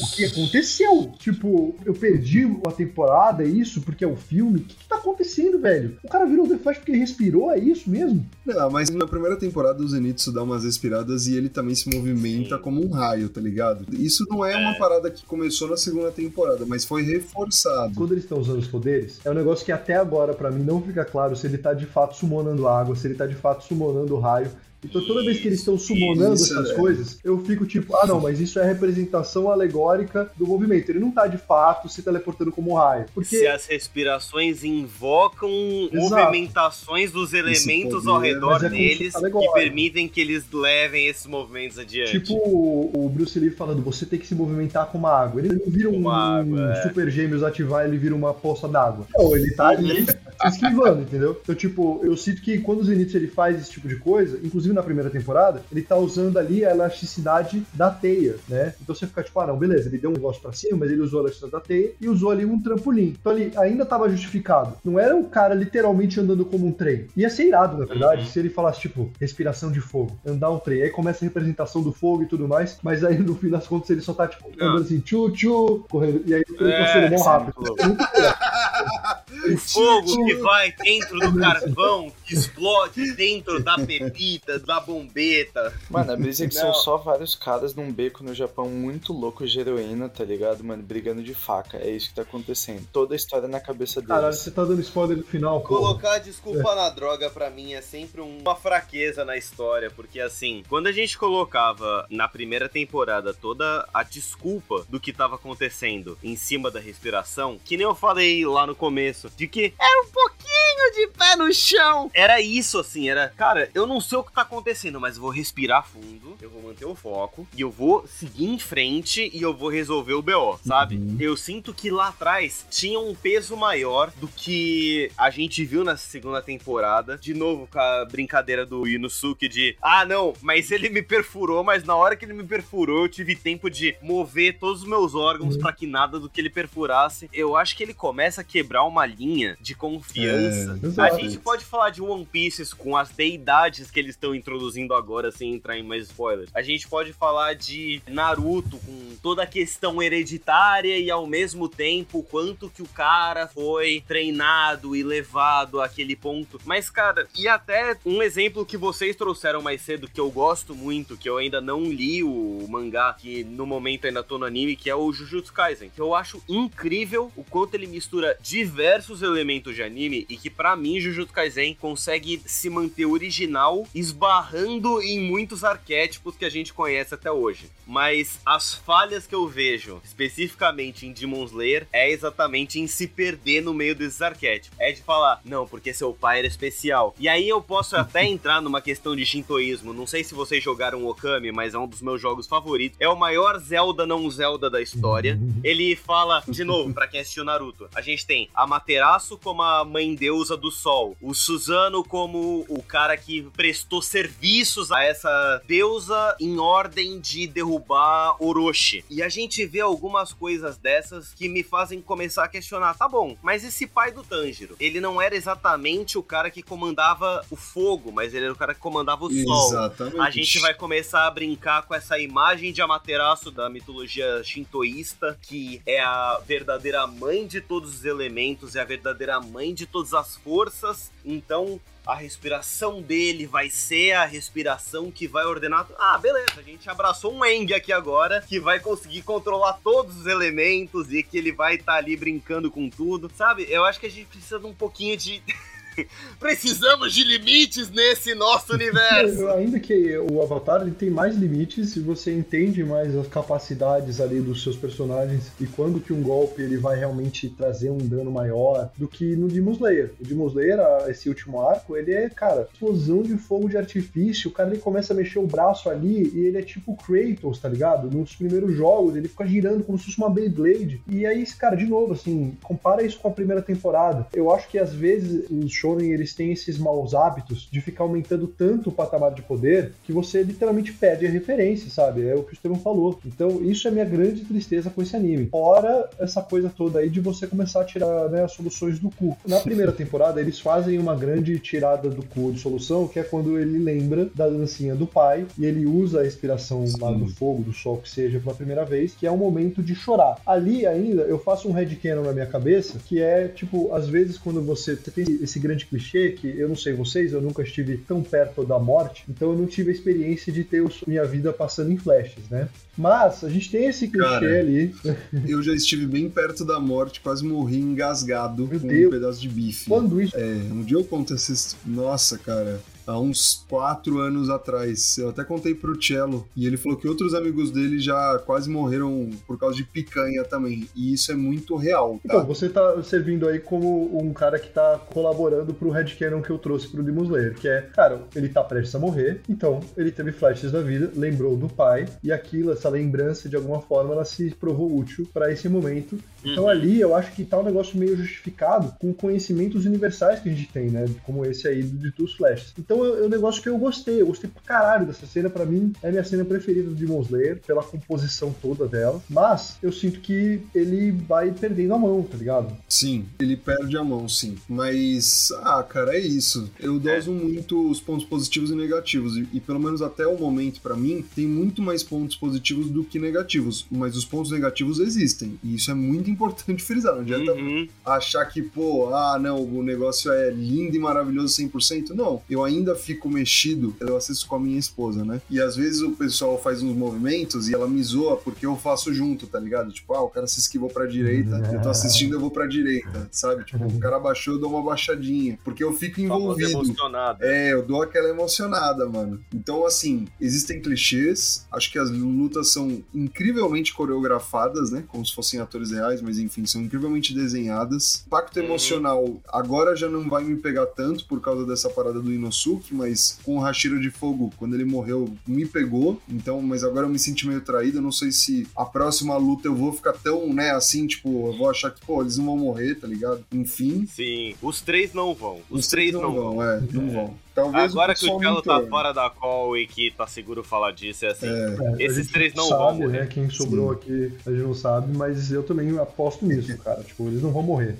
Speaker 3: o que aconteceu? Tipo, eu perdi a temporada, é isso, porque é o filme? O que, que tá acontecendo, velho? O cara virou o The Flash porque ele respirou, é isso mesmo?
Speaker 2: Não, mas na primeira temporada o Zenitsu dá umas respiradas e ele também se movimenta
Speaker 4: Sim.
Speaker 2: como um raio, tá ligado? Isso não é, uma parada que começou na segunda temporada, mas foi reforçado.
Speaker 3: Quando eles estão usando os poderes, é um negócio que até agora, pra mim, não fica claro se ele tá de fato summonando água, se ele tá de fato summonando raio. Então toda vez que eles estão summonando
Speaker 2: Isso,
Speaker 3: essas
Speaker 2: é.
Speaker 3: coisas, eu fico tipo, ah não, mas isso é a representação alegórica do movimento. Ele não tá de fato se teleportando como um raio. Porque
Speaker 4: Se as respirações invocam
Speaker 3: Exato.
Speaker 4: movimentações dos elementos ao redor
Speaker 3: é
Speaker 4: deles que permitem que eles levem esses movimentos adiante.
Speaker 3: Tipo o Bruce Lee falando, você tem que se movimentar com uma água. Ele não vira um,
Speaker 4: água, é.
Speaker 3: super gêmeos ativar, ele vira uma poça d'água. Não, ele tá ali. esquivando, entendeu? Então, tipo, eu sinto que quando o Zenith ele faz esse tipo de coisa, inclusive na primeira temporada, ele tá usando ali a elasticidade da teia, né? Então você fica tipo, ah, não, beleza, ele deu um negócio pra cima, mas ele usou a elasticidade da teia e usou ali um trampolim. Então ali ainda tava justificado. Não era o cara literalmente andando como um trem. Ia ser irado, na verdade,
Speaker 4: Uhum.
Speaker 3: se ele falasse, tipo, respiração de fogo, andar um trem. Aí começa a representação do fogo e tudo mais, mas aí no fim das contas ele só tá, tipo, andando assim, tchu, tchu, correndo. E aí ele
Speaker 4: É,
Speaker 3: consegue mó
Speaker 4: isso é
Speaker 3: rápido.
Speaker 4: Muito
Speaker 3: legal.
Speaker 4: O fogo que vai dentro do carvão, que explode dentro da pepita, da bombeta.
Speaker 5: Mano, a brisa é que
Speaker 4: Não.
Speaker 5: são só vários caras num beco no Japão muito loucos de heroína, tá ligado, mano? Brigando de faca. É isso que tá acontecendo. Toda a história na cabeça deles.
Speaker 3: Caralho, você tá dando spoiler do final, pô.
Speaker 4: Colocar desculpa na droga pra mim é sempre uma fraqueza na história, porque assim, quando a gente colocava na primeira temporada toda a desculpa do que tava acontecendo em cima da respiração, que nem eu falei lá no começo, de que era um pouquinho de pé no chão. Era isso assim, era, cara, eu não sei o que tá acontecendo, mas eu vou respirar fundo, eu vou manter o foco e eu vou seguir em frente e eu vou resolver o BO, sabe?
Speaker 2: Uhum.
Speaker 4: Eu sinto que lá atrás tinha um peso maior do que a gente viu na segunda temporada. De novo, com a brincadeira do Inosuke de ah, não, mas ele me perfurou, mas na hora que ele me perfurou, eu tive tempo de mover todos os meus órgãos
Speaker 3: Uhum.
Speaker 4: pra que nada do que ele perfurasse. Eu acho que ele começa a quebrar uma linha de confiança. A gente pode falar de One Piece com as deidades que eles estão introduzindo agora, sem entrar em mais spoilers. A gente pode falar de Naruto com toda a questão hereditária e ao mesmo tempo o quanto que o cara foi treinado e levado àquele ponto. Mas, cara, e até um exemplo que vocês trouxeram mais cedo, que eu gosto muito, que eu ainda não li o mangá, que no momento ainda tô no anime, que é o Jujutsu Kaisen. Que eu acho incrível o quanto ele mistura diversos elementos de anime e que pra mim Jujutsu Kaisen consegue se manter original, esbarrando em muitos arquétipos que a gente conhece até hoje. Mas as falhas que eu vejo, especificamente em Demon Slayer, é exatamente em se perder no meio desses arquétipos. É de falar, não, porque seu pai era especial. E aí eu posso até entrar numa questão de shintoísmo. Não sei se vocês jogaram Okami, mas é um dos meus jogos favoritos. É o maior Zelda não Zelda da história. Ele fala, de novo, pra quem assistiu Naruto, a gente tem a Materaço como a mãe deusa do sol, o Suzano como o cara que prestou serviços a essa deusa em ordem de derrubar Orochi. E a gente vê algumas coisas dessas que me fazem começar a questionar, tá bom, mas esse pai do Tanjiro, ele não era exatamente o cara que comandava o fogo, mas ele era o cara que comandava o sol.
Speaker 2: Exatamente.
Speaker 4: A gente vai começar a brincar com essa imagem de Amaterasu da mitologia shintoísta, que é a verdadeira mãe de todos os elementos, é a verdadeira mãe de todas as forças. Então, a respiração dele vai ser a respiração que vai ordenar. Ah, beleza, a gente abraçou um Eng aqui agora, que vai conseguir controlar todos os elementos e que ele vai estar ali brincando com tudo. Sabe? Eu acho que a gente precisa de um pouquinho de. Precisamos de limites nesse nosso universo.
Speaker 3: Ainda que o Avatar ele tem mais limites e você entende mais as capacidades ali dos seus personagens e quando que um golpe ele vai realmente trazer um dano maior do que no Demon Slayer. O Demon Slayer, esse último arco, ele é, cara, explosão de fogo de artifício, o cara ele começa a mexer o braço ali e ele é tipo Kratos, tá ligado? Nos primeiros jogos ele fica girando como se fosse uma Beyblade. E aí, cara, de novo, assim, compara isso com a primeira temporada. Eu acho que às vezes os shonen eles têm esses maus hábitos de ficar aumentando tanto o patamar de poder que você literalmente perde a referência, sabe? É o que o Estevão falou. Então, isso é minha grande tristeza com esse anime. Fora essa coisa toda aí de você começar a tirar né, as soluções do cu. Na primeira temporada, eles fazem uma grande tirada do cu de solução, que é quando ele lembra da dancinha do pai e ele usa a respiração lá do fogo, do sol, que seja, pela primeira vez, que é um momento de chorar. Ali ainda, eu faço um headcanon na minha cabeça, que é, tipo, às vezes quando você, você tem esse grande clichê, que eu não sei vocês, eu nunca estive tão perto da morte, então eu não tive a experiência de ter o- minha vida passando em flashes, né? Mas a gente tem esse clichê
Speaker 2: Cara,
Speaker 3: ali.
Speaker 2: Eu já estive bem perto da morte, quase morri engasgado
Speaker 3: Meu
Speaker 2: com
Speaker 3: Deus.
Speaker 2: um pedaço de bife.
Speaker 3: Quando isso
Speaker 2: É, um dia eu conto essa his- Nossa, cara. Há uns quatro anos atrás. Eu até contei pro Cello e ele falou que outros amigos dele já quase morreram por causa de picanha também. E isso é muito real, tá?
Speaker 3: Então, você tá servindo aí como um cara que tá colaborando pro headcanon que eu trouxe pro Demon Slayer, que é, cara, ele tá prestes a morrer, então ele teve flashes da vida, lembrou do pai, e aquilo, essa lembrança, de alguma forma, ela se provou útil para esse momento. Então
Speaker 4: Uhum.
Speaker 3: ali eu acho que tá um negócio meio justificado com conhecimentos universais que a gente tem, né? Como esse aí de Two Flashes. Então é é um negócio que eu gostei, eu gostei pra caralho dessa cena, pra mim é a minha cena preferida do Demon Slayer, pela composição toda dela. Mas eu sinto que ele vai perdendo a mão, tá ligado?
Speaker 2: Sim, ele perde a mão, sim. Mas, ah, cara, é isso. Eu doso muito os pontos positivos e negativos. E, e pelo menos até o momento, pra mim, tem muito mais pontos positivos do que negativos. Mas os pontos negativos existem. E isso é muito importante frisar. Não adianta
Speaker 4: Uhum.
Speaker 2: achar que, pô, ah, não, o negócio é lindo e maravilhoso 100%. Não, eu ainda fico mexido, eu assisto com a minha esposa, né? E às vezes o pessoal faz uns movimentos e ela me zoa porque eu faço junto, tá ligado? Tipo, ah, o cara se esquivou pra direita, eu tô assistindo, eu vou pra direita, sabe? Tipo, o cara baixou, eu dou uma baixadinha, porque eu fico envolvido.
Speaker 4: emocionado.
Speaker 2: É, eu dou aquela emocionada, mano. Então, assim, existem clichês. Acho que as lutas são incrivelmente coreografadas, né? Como se fossem atores reais, mas enfim, são incrivelmente desenhadas. Impacto
Speaker 4: Uhum.
Speaker 2: emocional agora já não vai me pegar tanto por causa dessa parada do Sasuke, mas com o Hashiro de Fogo, quando ele morreu, me pegou. Então, mas agora eu me senti meio traído. Não sei se a próxima luta eu vou ficar tão, né, assim, tipo, eu vou achar que, pô, eles não vão morrer, tá ligado? Enfim.
Speaker 4: Sim, os três não vão. Os, os três, três, não, vão. vão.
Speaker 2: É, não é. vão. Talvez
Speaker 4: Agora que o
Speaker 2: Gelo
Speaker 4: tá fora da call e que tá seguro falar disso, é assim.
Speaker 2: É,
Speaker 3: é
Speaker 4: esses três não
Speaker 3: sabe,
Speaker 4: vão morrer.
Speaker 3: Né? Quem sobrou Sim. aqui a gente não sabe, mas eu também aposto nisso, cara. Tipo, eles não vão morrer.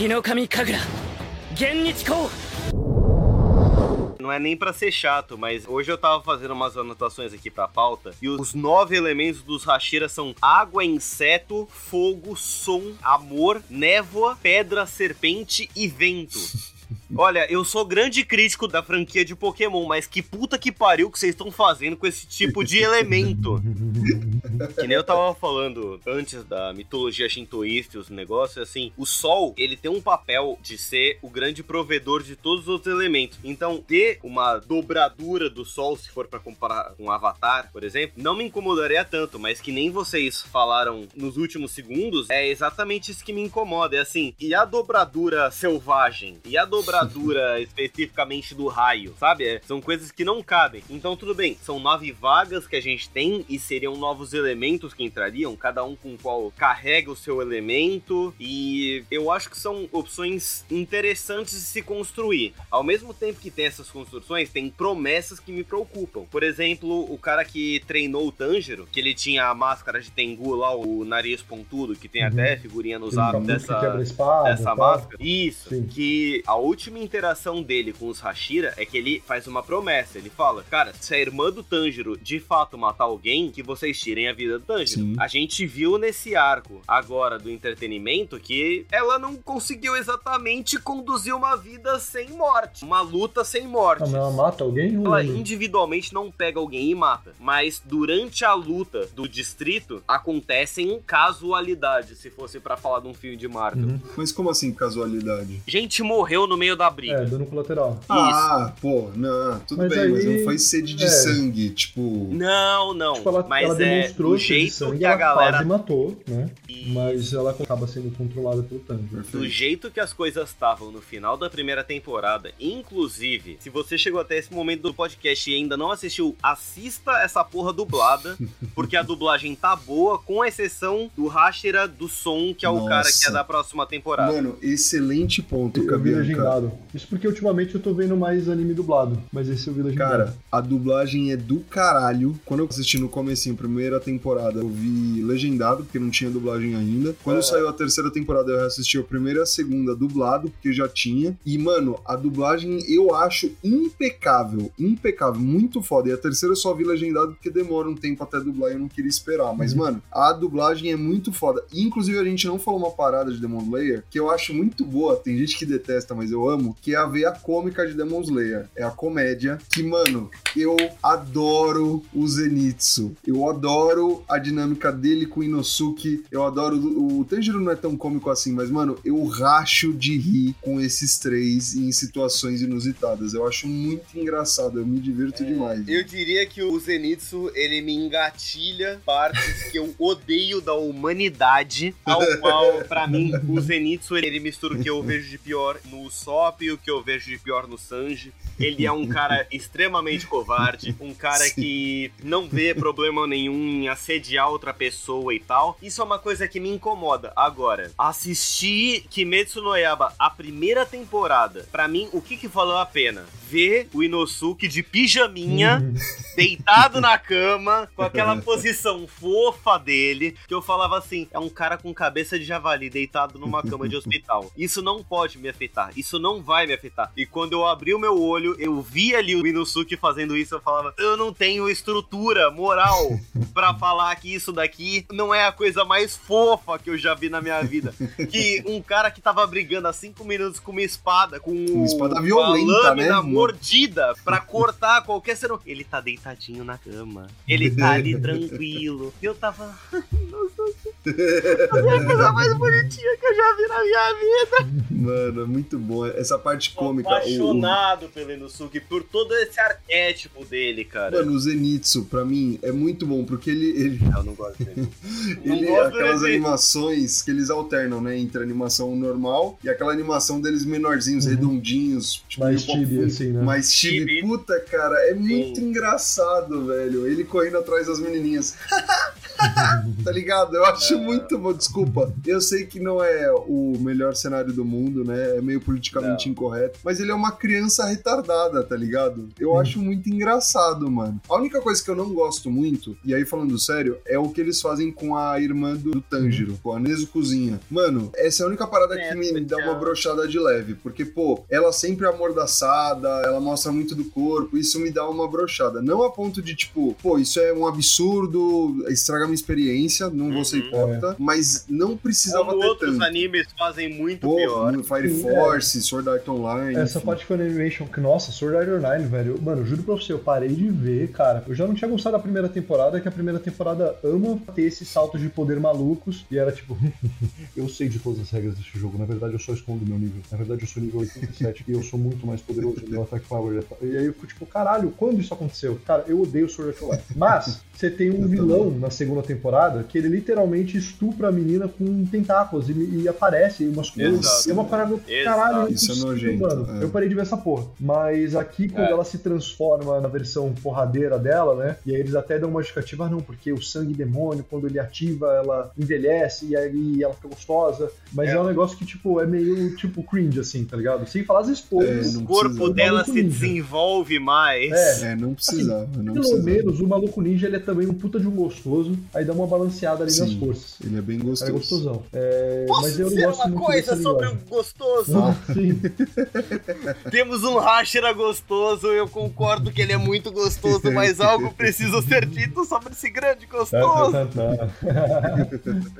Speaker 1: Hinokami Kagura, Genichiko.
Speaker 4: Não é nem pra ser chato, mas hoje eu tava fazendo umas anotações aqui pra pauta e os nove elementos dos Hashira são água, inseto, fogo, som, amor, névoa, pedra, serpente e vento. Olha, eu sou grande crítico da franquia de Pokémon, mas que puta que pariu que vocês estão fazendo com esse tipo de elemento. Que nem eu tava falando antes da mitologia shintoísta e os negócios, assim, o Sol, ele tem um papel de ser o grande provedor de todos os outros elementos. Então, ter uma dobradura do Sol, se for pra comparar com Avatar, por exemplo, não me incomodaria tanto, mas que nem vocês falaram nos últimos segundos, é exatamente isso que me incomoda. É assim, e a dobradura selvagem? E a dobradura especificamente do raio? Sabe? É, são coisas que não cabem. Então, tudo bem, são nove vagas que a gente tem e seriam novos elementos que entrariam, cada um com o qual carrega o seu elemento. E eu acho que são opções interessantes de se construir. Ao mesmo tempo que tem essas construções, tem promessas que me preocupam. Por exemplo, o cara que treinou o Tanjiro, que ele tinha a máscara de Tengu lá, o nariz pontudo, que tem
Speaker 3: Uhum.
Speaker 4: até figurinha no zap dessa,
Speaker 3: espada,
Speaker 4: dessa máscara. Isso.
Speaker 3: Sim.
Speaker 4: Que a última interação dele com os Hashira é que ele faz uma promessa. Ele fala: Cara, se a irmã do Tanjiro de fato matar alguém, que vocês tirem a vida do Tanjiro.
Speaker 2: Sim.
Speaker 4: A gente viu nesse arco agora do entretenimento que ela não conseguiu exatamente conduzir uma vida sem morte. Uma luta sem morte.
Speaker 3: Mas ela mata alguém?
Speaker 4: Ela individualmente não pega alguém e mata, mas durante a luta do distrito acontecem casualidades, se fosse pra falar de um filme de Marvel.
Speaker 3: Uhum.
Speaker 2: Mas como assim casualidade?
Speaker 4: Gente morreu no meio da briga.
Speaker 3: É, dano colateral.
Speaker 2: Ah, pô, não, tudo
Speaker 3: Mas
Speaker 2: bem, mas
Speaker 3: aí-
Speaker 2: não foi sede de
Speaker 3: é.
Speaker 2: sangue, tipo.
Speaker 4: Não, não.
Speaker 3: Tipo, ela,
Speaker 4: mas
Speaker 3: ela
Speaker 4: é
Speaker 3: demonstrou de
Speaker 4: jeito
Speaker 3: sangue,
Speaker 4: que a
Speaker 3: ela
Speaker 4: galera.
Speaker 3: quase matou, né?
Speaker 4: Isso.
Speaker 3: Mas ela acaba sendo controlada pelo Tanjiro.
Speaker 4: Do jeito que as coisas estavam no final da primeira temporada, inclusive, se você chegou até esse momento do podcast e ainda não assistiu, assista essa porra dublada, porque a dublagem tá boa, com exceção do Hashira do som, que é o cara que é
Speaker 2: Nossa.
Speaker 4: da próxima temporada.
Speaker 2: Mano, excelente ponto, Cabianca.
Speaker 3: Legendado. Isso porque ultimamente eu tô vendo mais anime dublado. Mas esse eu vi legendado.
Speaker 2: Cara, a dublagem é do caralho. Quando eu assisti no comecinho, primeira temporada, eu vi legendado, porque não tinha dublagem ainda. Quando
Speaker 4: É.
Speaker 2: saiu a terceira temporada, eu assisti a primeira e a segunda dublado, porque já tinha. E, mano, a dublagem eu acho impecável. Impecável, muito foda. E a terceira eu só vi legendado porque demora um tempo até dublar e eu não queria esperar. Mas,
Speaker 3: Uhum.
Speaker 2: mano, a dublagem é muito foda. Inclusive, a gente não falou uma parada de Demon Slayer que eu acho muito boa. Tem gente que detesta, mas eu amo. Que é a veia cômica de Demon Slayer. É a comédia que, mano, eu adoro o Zenitsu. Eu adoro a dinâmica dele com o Inosuke. Eu adoro. O, o Tanjiro não é tão cômico assim, mas, mano, eu racho de rir com esses três em situações inusitadas. Eu acho muito engraçado, eu me divirto demais.
Speaker 4: Eu diria que o Zenitsu, ele me engatilha partes que eu odeio da humanidade, ao qual, pra mim, o Zenitsu, ele mistura o que eu vejo de pior no Usopp e o que eu vejo de pior no Sanji. Ele é um cara extremamente covarde, um cara
Speaker 2: Sim.
Speaker 4: que não vê problema nenhum em assediar outra pessoa e tal. Isso é uma coisa que me incomoda. Agora, assistir Kimetsu no Yaba a primeira temporada, pra mim, o que que valeu a pena? Ver o Inosuke de pijaminha, deitado na cama, com aquela posição fofa dele, que eu falava assim, é um cara com cabeça de javali deitado numa cama de hospital. Isso não pode me afetar, isso não vai me afetar. E quando eu abri o meu olho, eu vi ali o Inosuke fazendo isso, eu falava, eu não tenho estrutura moral pra falar que isso daqui não é a coisa mais fofa que eu já vi na minha vida. Que um cara que tava brigando há cinco minutos com uma espada, com
Speaker 2: Uma espada
Speaker 4: uma
Speaker 2: violenta, né?
Speaker 4: lâmina mordida pra cortar qualquer ser. Ele tá deitadinho na cama. Ele tá ali tranquilo. E eu tava. Nossa, a coisa mais bonitinha que eu já vi na minha vida.
Speaker 2: Mano, é muito bom. Essa parte cômica. o- o-
Speaker 4: apaixonado pelo Inosuke, por todo esse arquétipo dele, cara.
Speaker 2: Mano, o Zenitsu, pra mim, é muito bom, porque ele, ele,
Speaker 4: Eu não gosto dele. Não
Speaker 2: ele
Speaker 4: gosto
Speaker 2: aquelas
Speaker 4: dele.
Speaker 2: animações que eles alternam, né? Entre a animação normal e aquela animação deles menorzinhos,
Speaker 3: Uhum.
Speaker 2: redondinhos. Tipo,
Speaker 3: Mais chibi, assim, né?
Speaker 2: Mais chibi.
Speaker 4: Chibi.
Speaker 2: Puta, cara, é muito engraçado, velho. Ele correndo atrás das menininhas. tá ligado? Eu acho muito bom. Desculpa. Eu sei que não é o melhor cenário do mundo, né? É meio politicamente
Speaker 4: Não.
Speaker 2: incorreto. Mas ele é uma criança retardada, tá ligado? Eu
Speaker 3: Hum.
Speaker 2: acho muito engraçado, mano. A única coisa que eu não gosto muito, e aí falando sério, é o que eles fazem com a irmã do, do Tanjiro, com a Nezu Cozinha. Mano, essa é a única parada
Speaker 4: É,
Speaker 2: que me, dá uma brochada de leve. Porque, pô, ela sempre é amordaçada, ela mostra muito do corpo, isso me dá uma brochada. Não a ponto de, tipo, pô, isso é um absurdo, estraga minha experiência, não vou ser Hipócrita, mas não precisava
Speaker 4: Como
Speaker 2: ter
Speaker 4: outros
Speaker 2: tanto.
Speaker 4: animes fazem muito
Speaker 2: Pô,
Speaker 4: pior.
Speaker 2: Fire
Speaker 3: Sim,
Speaker 2: Force, Sword Art Online.
Speaker 3: Essa
Speaker 2: enfim.
Speaker 3: parte foi animation que, nossa, Sword Art Online, velho. Mano, eu juro pra você, eu parei de ver, cara. Eu já não tinha gostado da primeira temporada, que a primeira temporada ama ter esses saltos de poder malucos. E era tipo, eu sei de todas as regras desse jogo. Na verdade, eu só escondo meu nível. Na verdade, eu sou nível 87 e eu sou muito mais poderoso. Meu attack power. é- E aí eu fico tipo, caralho, quando isso aconteceu? Cara, eu odeio Sword Art Online. Mas, você tem um vilão na segunda temporada que ele literalmente estupra a menina com tentáculos e, e aparece umas coisas. É uma parada, caralho,
Speaker 2: Isso é nojento,
Speaker 3: mano.
Speaker 2: é.
Speaker 3: Eu parei de ver essa porra. Mas aqui, quando
Speaker 4: É.
Speaker 3: ela se transforma na versão porradeira dela, né? E aí eles até dão uma justificativa, ah, não, porque o sangue demônio, quando ele ativa, ela envelhece e aí ela fica gostosa. Mas é,
Speaker 4: É.
Speaker 3: um negócio que, tipo, é meio, tipo, cringe, assim, tá ligado? Sem falar as
Speaker 2: É,
Speaker 3: esposas.
Speaker 2: não
Speaker 4: O corpo
Speaker 2: precisa.
Speaker 4: dela se
Speaker 3: ninja.
Speaker 4: desenvolve mais.
Speaker 3: É.
Speaker 2: É, não precisava, não
Speaker 3: Pelo
Speaker 2: precisava.
Speaker 3: menos o maluco ninja ele é também um puta de um gostoso, aí dá uma balanceada ali nas
Speaker 2: Sim.
Speaker 3: Forças.
Speaker 2: Ele é bem
Speaker 3: É
Speaker 2: gostoso.
Speaker 3: gostosão. É,
Speaker 4: Posso
Speaker 3: mas eu
Speaker 4: dizer
Speaker 3: gosto
Speaker 4: uma
Speaker 3: muito
Speaker 4: coisa sobre o gostoso?
Speaker 3: Ah, sim.
Speaker 4: Temos um Hashira gostoso, eu concordo que ele é muito gostoso, mas algo precisa ser dito sobre esse grande
Speaker 3: Tá,
Speaker 4: gostoso.
Speaker 3: tá, tá, tá.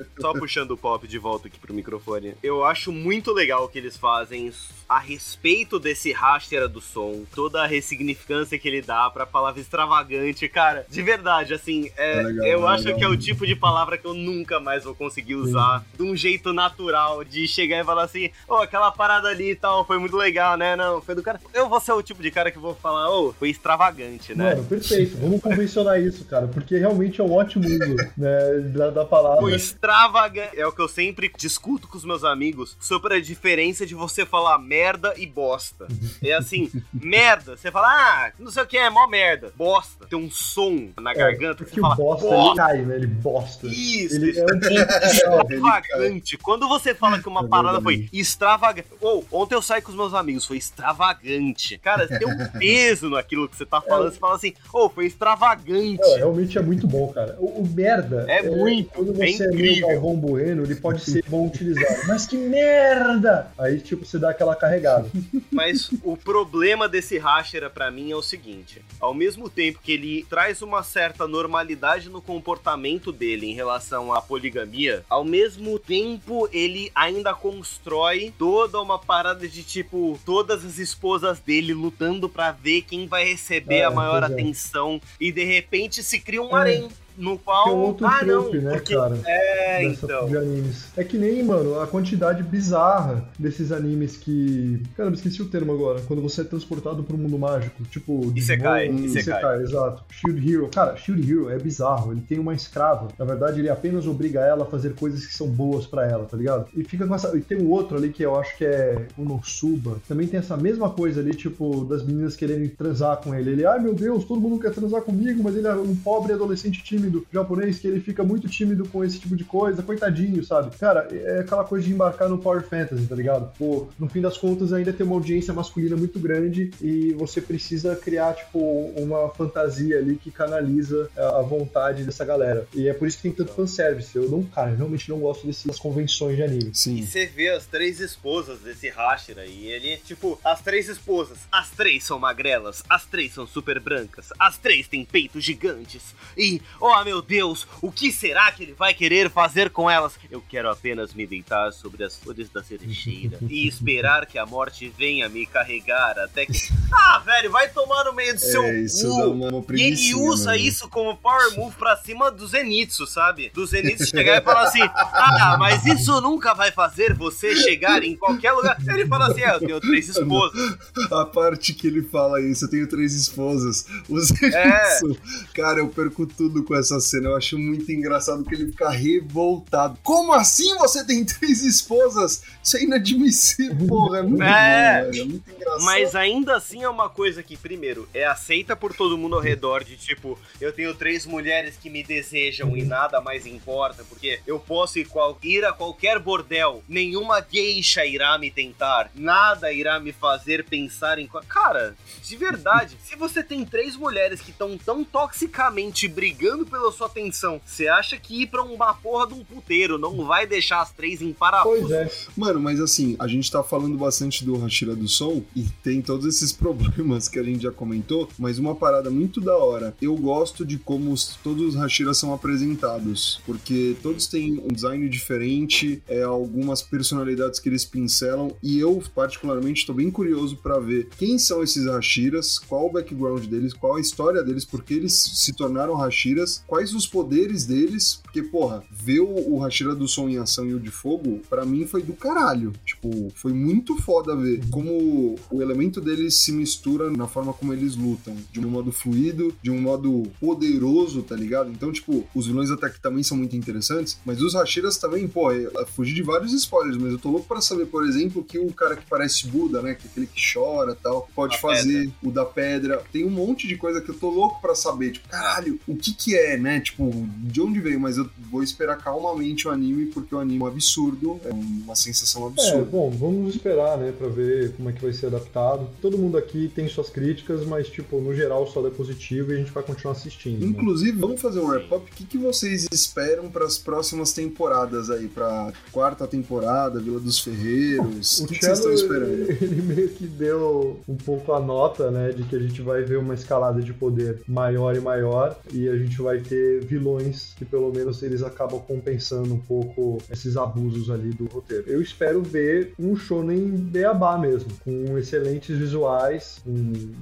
Speaker 4: Só puxando o pop de volta aqui pro microfone. Eu acho muito legal o que eles fazem a respeito desse Hashira do som, toda a ressignificância que ele dá pra palavra extravagante. Cara, de verdade, assim, é,
Speaker 2: É legal,
Speaker 4: eu
Speaker 2: é
Speaker 4: acho
Speaker 2: legal.
Speaker 4: que é o tipo de palavra que eu nunca mais vou conseguir usar de um jeito natural, de chegar e falar assim, ô, aquela parada ali e tal, foi muito legal, né? Não, foi do cara. Eu vou ser o tipo de cara que vou falar, ô, foi extravagante, né?
Speaker 3: Mano, perfeito. Vamos convencionar isso, cara, porque realmente é um ótimo uso né, da, da palavra.
Speaker 4: O extravagante é o que eu sempre discuto com os meus amigos sobre a diferença de você falar merda e bosta. É assim, merda, você fala, ah, não sei o que é, mó merda. Bosta, tem um som na garganta que
Speaker 3: Porque
Speaker 4: você
Speaker 3: o
Speaker 4: fala,
Speaker 3: bosta, ele
Speaker 4: bosta.
Speaker 3: cai, né? Ele bosta.
Speaker 4: Isso,
Speaker 3: Ele é
Speaker 4: extravagante. Quando você fala que uma
Speaker 2: É
Speaker 4: parada foi extravagante. Ou, ontem eu saí com os meus amigos, foi extravagante. Cara, tem um peso naquilo que você tá falando. Você fala assim, ô, foi extravagante.
Speaker 3: Realmente é muito bom, cara. O, o merda.
Speaker 4: É muito,
Speaker 3: Quando
Speaker 4: é
Speaker 3: você é, meio
Speaker 4: incrível.
Speaker 3: Galvão Bueno, ele pode ser bom utilizado. Mas que merda! Aí, tipo, você dá aquela carregada.
Speaker 4: Mas o problema desse Hashira pra mim é o seguinte: ao mesmo tempo que ele traz uma certa normalidade no comportamento dele em relação à poligamia, ao mesmo tempo ele ainda constrói toda uma parada de tipo todas as esposas dele lutando pra ver quem vai receber
Speaker 3: É,
Speaker 4: a maior atenção e de repente se cria um
Speaker 3: É.
Speaker 4: harém. No qual.
Speaker 3: Que é um outro
Speaker 4: ah, não,
Speaker 3: né,
Speaker 4: porque...
Speaker 3: cara?
Speaker 4: É,
Speaker 3: dessa
Speaker 4: então.
Speaker 3: de animes. É que nem, mano, a quantidade bizarra desses animes que. Cara, eu esqueci o termo agora. Quando você é transportado pro mundo mágico. Tipo,
Speaker 4: Isekai,
Speaker 3: Digimon,
Speaker 4: Isekai.
Speaker 3: exato. Shield Hero. Cara, Shield Hero é bizarro. Ele tem uma escrava. Na verdade, ele apenas obriga ela a fazer coisas que são boas pra ela, tá ligado? E fica com essa. E tem um outro ali que eu acho que é o Nosuba. Também tem essa mesma coisa ali, tipo, das meninas querendo transar com ele. Ele, ai meu Deus, todo mundo quer transar comigo, mas ele é um pobre adolescente tímido japonês que ele fica muito tímido com esse tipo de coisa, coitadinho, sabe? Cara, é aquela coisa de embarcar no Power Fantasy, tá ligado? Pô, no fim das contas ainda tem uma audiência masculina muito grande e você precisa criar, tipo, uma fantasia ali que canaliza a vontade dessa galera. E é por isso que tem tanto fanservice. Eu não, cara, realmente não gosto dessas convenções de anime.
Speaker 4: E
Speaker 2: Sim.
Speaker 4: você vê as três esposas desse Hashira e ele, tipo, as três esposas, as três são magrelas, as três são super brancas, as três têm peitos gigantes. E, oh meu Deus, o que será que ele vai querer fazer com elas? Eu quero apenas me deitar sobre as flores da cerejeira e esperar que a morte venha me carregar até que. Ah, velho, vai tomar no meio do seu
Speaker 2: É, isso
Speaker 4: cu.
Speaker 2: uma, uma
Speaker 4: E ele usa
Speaker 2: mano.
Speaker 4: isso como power move pra cima do Zenitsu, sabe? Do Zenitsu chegar e falar assim: Ah, mas isso nunca vai fazer você chegar em qualquer lugar. Ele fala assim: É, eu tenho três esposas.
Speaker 2: A parte que ele fala isso, eu tenho três esposas. O
Speaker 4: É.
Speaker 2: Zenitsu, cara, eu perco tudo com essa cena. Eu acho muito engraçado que ele fica revoltado. Como assim você tem três esposas? Isso é inadmissível, porra. É muito
Speaker 4: É.
Speaker 2: bom. É muito engraçado.
Speaker 4: Mas ainda assim é uma coisa que, primeiro, é aceita por todo mundo ao redor, de tipo, eu tenho três mulheres que me desejam e nada mais importa, porque eu posso ir, qual- ir a qualquer bordel, nenhuma geisha irá me tentar, nada irá me fazer pensar em. Cara, de verdade, se você tem três mulheres que estão tão toxicamente brigando pela sua atenção, você acha que ir pra uma porra de um puteiro não vai deixar as três em parafuso?
Speaker 3: Pois é.
Speaker 2: Mano, mas assim, a gente tá falando bastante do Hashira do Sol e tem todos esses problemas que a gente já comentou, mas uma parada muito da hora. Eu gosto de como os- todos os Hashiras são apresentados, porque todos têm um design diferente, é, algumas personalidades que eles pincelam, e eu, particularmente, tô bem curioso pra ver quem são esses Hashiras, qual o background deles, qual a história deles, porque eles se tornaram Hashiras, quais os poderes deles, porque, porra, ver o, Hashira do Som em ação e o de fogo, pra mim foi do caralho. Tipo, foi muito foda ver como o elemento deles se mistura na forma como eles lutam, de um modo fluido, de um modo poderoso, tá ligado? Então, tipo, os vilões até que também são muito interessantes, mas os Hashiras também, pô, é, é, fugir de vários spoilers, mas eu tô louco pra saber, por exemplo, que o cara que parece Buda, né, que é aquele que chora e tal, pode
Speaker 4: A
Speaker 2: fazer o da pedra. Tem um monte de coisa que eu tô louco pra saber, tipo, caralho, o que que é, né? Tipo, de onde veio? Mas eu vou esperar calmamente o anime, porque o anime é um absurdo, é uma sensação
Speaker 3: É,
Speaker 2: absurda.
Speaker 3: bom, vamos esperar, né, pra ver como é que vai ser adaptado. Todo mundo aqui tem suas críticas, mas, tipo, no geral o saldo é positivo e a gente vai continuar assistindo. né?
Speaker 2: Inclusive, vamos fazer um wrap-up. O que, que vocês esperam para as próximas temporadas aí? Pra quarta temporada, Vila dos Ferreiros? O,
Speaker 3: O
Speaker 2: que, que vocês estão esperando?
Speaker 3: ele meio que deu um pouco a nota, né, de que a gente vai ver uma escalada de poder maior e maior, e a gente vai ter vilões que pelo menos eles acabam compensando um pouco esses abusos ali do roteiro. Eu espero ver um shonen beabá mesmo, com excelentes visuais, com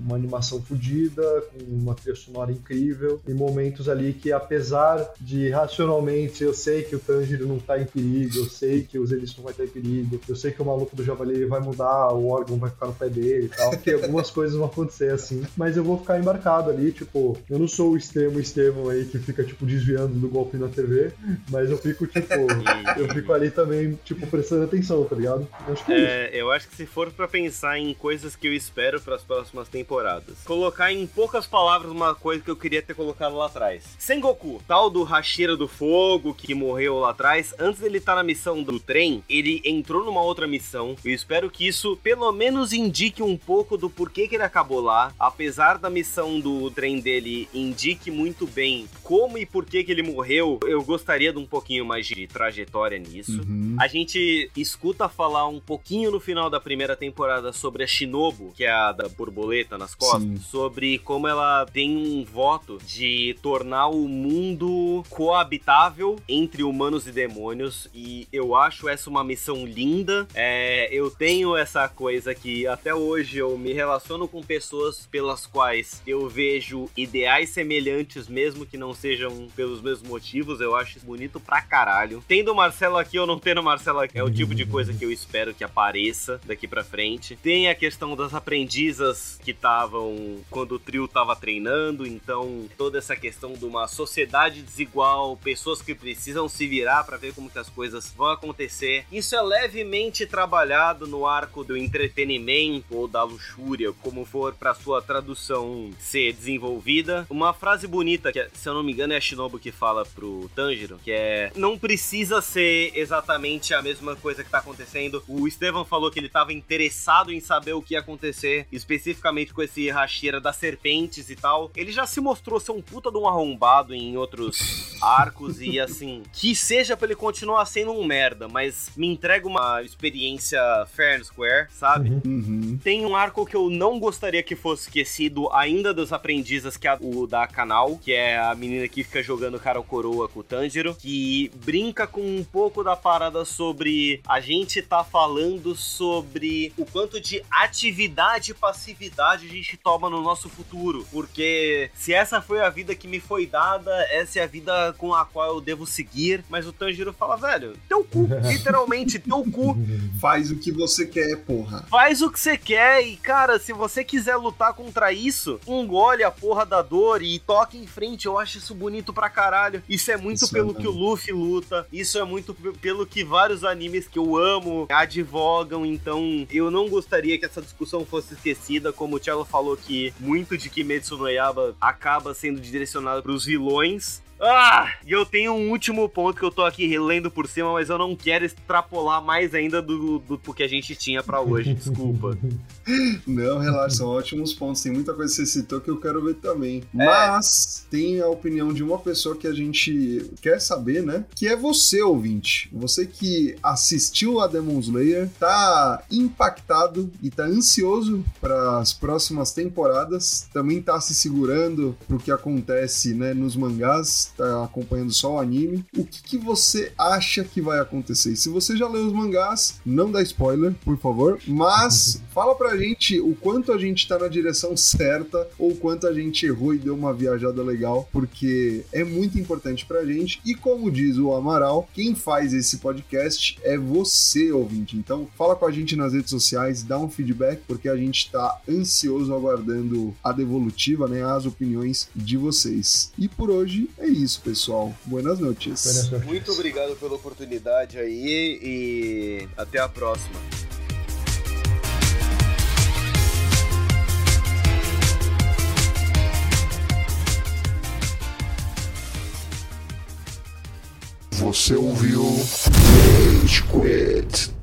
Speaker 3: uma animação fodida, com uma trilha sonora incrível, e momentos ali que apesar de racionalmente eu sei que o Tanjiro não tá em perigo, eu sei que o Zenitsu não vai estar em perigo, eu sei que o maluco do Javali vai mudar, o órgão vai ficar no pé dele e tal, que algumas coisas vão acontecer assim, mas eu vou ficar embarcado ali, tipo, eu não sou o extremo Estevão aí que fica, tipo, desviando do golpe na TV, mas eu fico, tipo, eu fico ali também, tipo, prestando atenção, tá ligado? Eu acho que é.
Speaker 4: É, eu acho que se for pra pensar em coisas que eu espero pras próximas temporadas, colocar em poucas palavras uma coisa que eu queria ter colocado lá atrás. Sengoku, tal do Hashira do Fogo que morreu lá atrás, antes dele estar na missão do trem, ele entrou numa outra missão. Eu espero que isso pelo menos indique um pouco do porquê que ele acabou lá, apesar da missão do trem dele indique muito bem como e por que que ele morreu. Eu gostaria de um pouquinho mais de trajetória nisso.
Speaker 2: Uhum.
Speaker 4: A gente escuta falar um pouquinho no final da primeira temporada sobre a Shinobu, que é a da borboleta nas costas,
Speaker 2: Sim.
Speaker 4: sobre como ela tem um voto de tornar o mundo coabitável entre humanos e demônios. E eu acho essa uma missão linda. É, eu tenho essa coisa que até hoje eu me relaciono com pessoas pelas quais eu vejo ideais semelhantes, mesmo que não não sejam pelos mesmos motivos, eu acho bonito pra caralho. Tendo o Marcelo aqui ou não tendo o Marcelo aqui, é o tipo de coisa que eu espero que apareça daqui pra frente. Tem a questão das aprendizas que estavam quando o trio tava treinando, então toda essa questão de uma sociedade desigual, pessoas que precisam se virar para ver como que as coisas vão acontecer. Isso é levemente trabalhado no arco do entretenimento ou da luxúria, como for para sua tradução ser desenvolvida. Uma frase bonita que, se eu não me engano, é a Shinobu que fala pro Tanjiro, que é não precisa ser exatamente a mesma coisa que tá acontecendo. O Estevam falou que ele tava interessado em saber o que ia acontecer, especificamente com esse Hashira das serpentes e tal. Ele já se mostrou ser um puta de um arrombado em outros arcos e assim, que seja pra ele continuar sendo um merda, mas me entrega uma experiência fair and square, sabe?
Speaker 2: Uhum.
Speaker 4: Tem um arco que eu não gostaria que fosse esquecido ainda dos aprendizes, que é o da Canal, que é a menina que fica jogando cara ou coroa com o Tanjiro, que brinca com um pouco da parada sobre a gente tá falando sobre o quanto de atividade e passividade a gente toma no nosso futuro. Porque se essa foi a vida que me foi dada, essa é a vida com a qual eu devo seguir. Mas o Tanjiro fala, velho, teu cu, literalmente, teu cu.
Speaker 2: Faz o que você quer, porra.
Speaker 4: Faz o que você quer e, cara, se você quiser lutar contra isso, engole a porra da dor e toque em frente. Eu acho isso bonito pra caralho. Isso é muito
Speaker 2: Isso
Speaker 4: pelo
Speaker 2: é
Speaker 4: que o Luffy luta. Isso é muito pelo que vários animes que eu amo advogam. Então, eu não gostaria que essa discussão fosse esquecida. Como o Thiago falou que muito de Kimetsu no Yaiba acaba sendo direcionado pros vilões. Ah, e eu tenho um último ponto que eu tô aqui relendo por cima, mas eu não quero extrapolar mais ainda do, do, do que a gente tinha pra hoje, desculpa.
Speaker 2: Não, relaxa, são ótimos pontos. Tem muita coisa que você citou que eu quero ver também. Mas tem a opinião de uma pessoa que a gente quer saber, né? Que é você, ouvinte. Você que assistiu a Demon Slayer, tá impactado e tá ansioso para as próximas temporadas. Também tá se segurando pro que acontece, né, nos mangás, tá acompanhando só o anime. O que, que você acha que vai acontecer? E Se você já leu os mangás, não dá spoiler, por favor. Mas fala pra gente o quanto a gente tá na direção certa ou o quanto a gente errou e deu uma viajada legal, porque é muito importante pra gente. E como diz o Amaral, quem faz esse podcast é você, ouvinte. Então fala com a gente nas redes sociais, dá um feedback, porque a gente tá ansioso aguardando a devolutiva, né? As opiniões de vocês. E por hoje é isso, pessoal. Buenas noches.
Speaker 3: Buenas noches.
Speaker 4: Muito obrigado pela oportunidade aí e até a próxima.
Speaker 7: Você ouviu Rage Quit.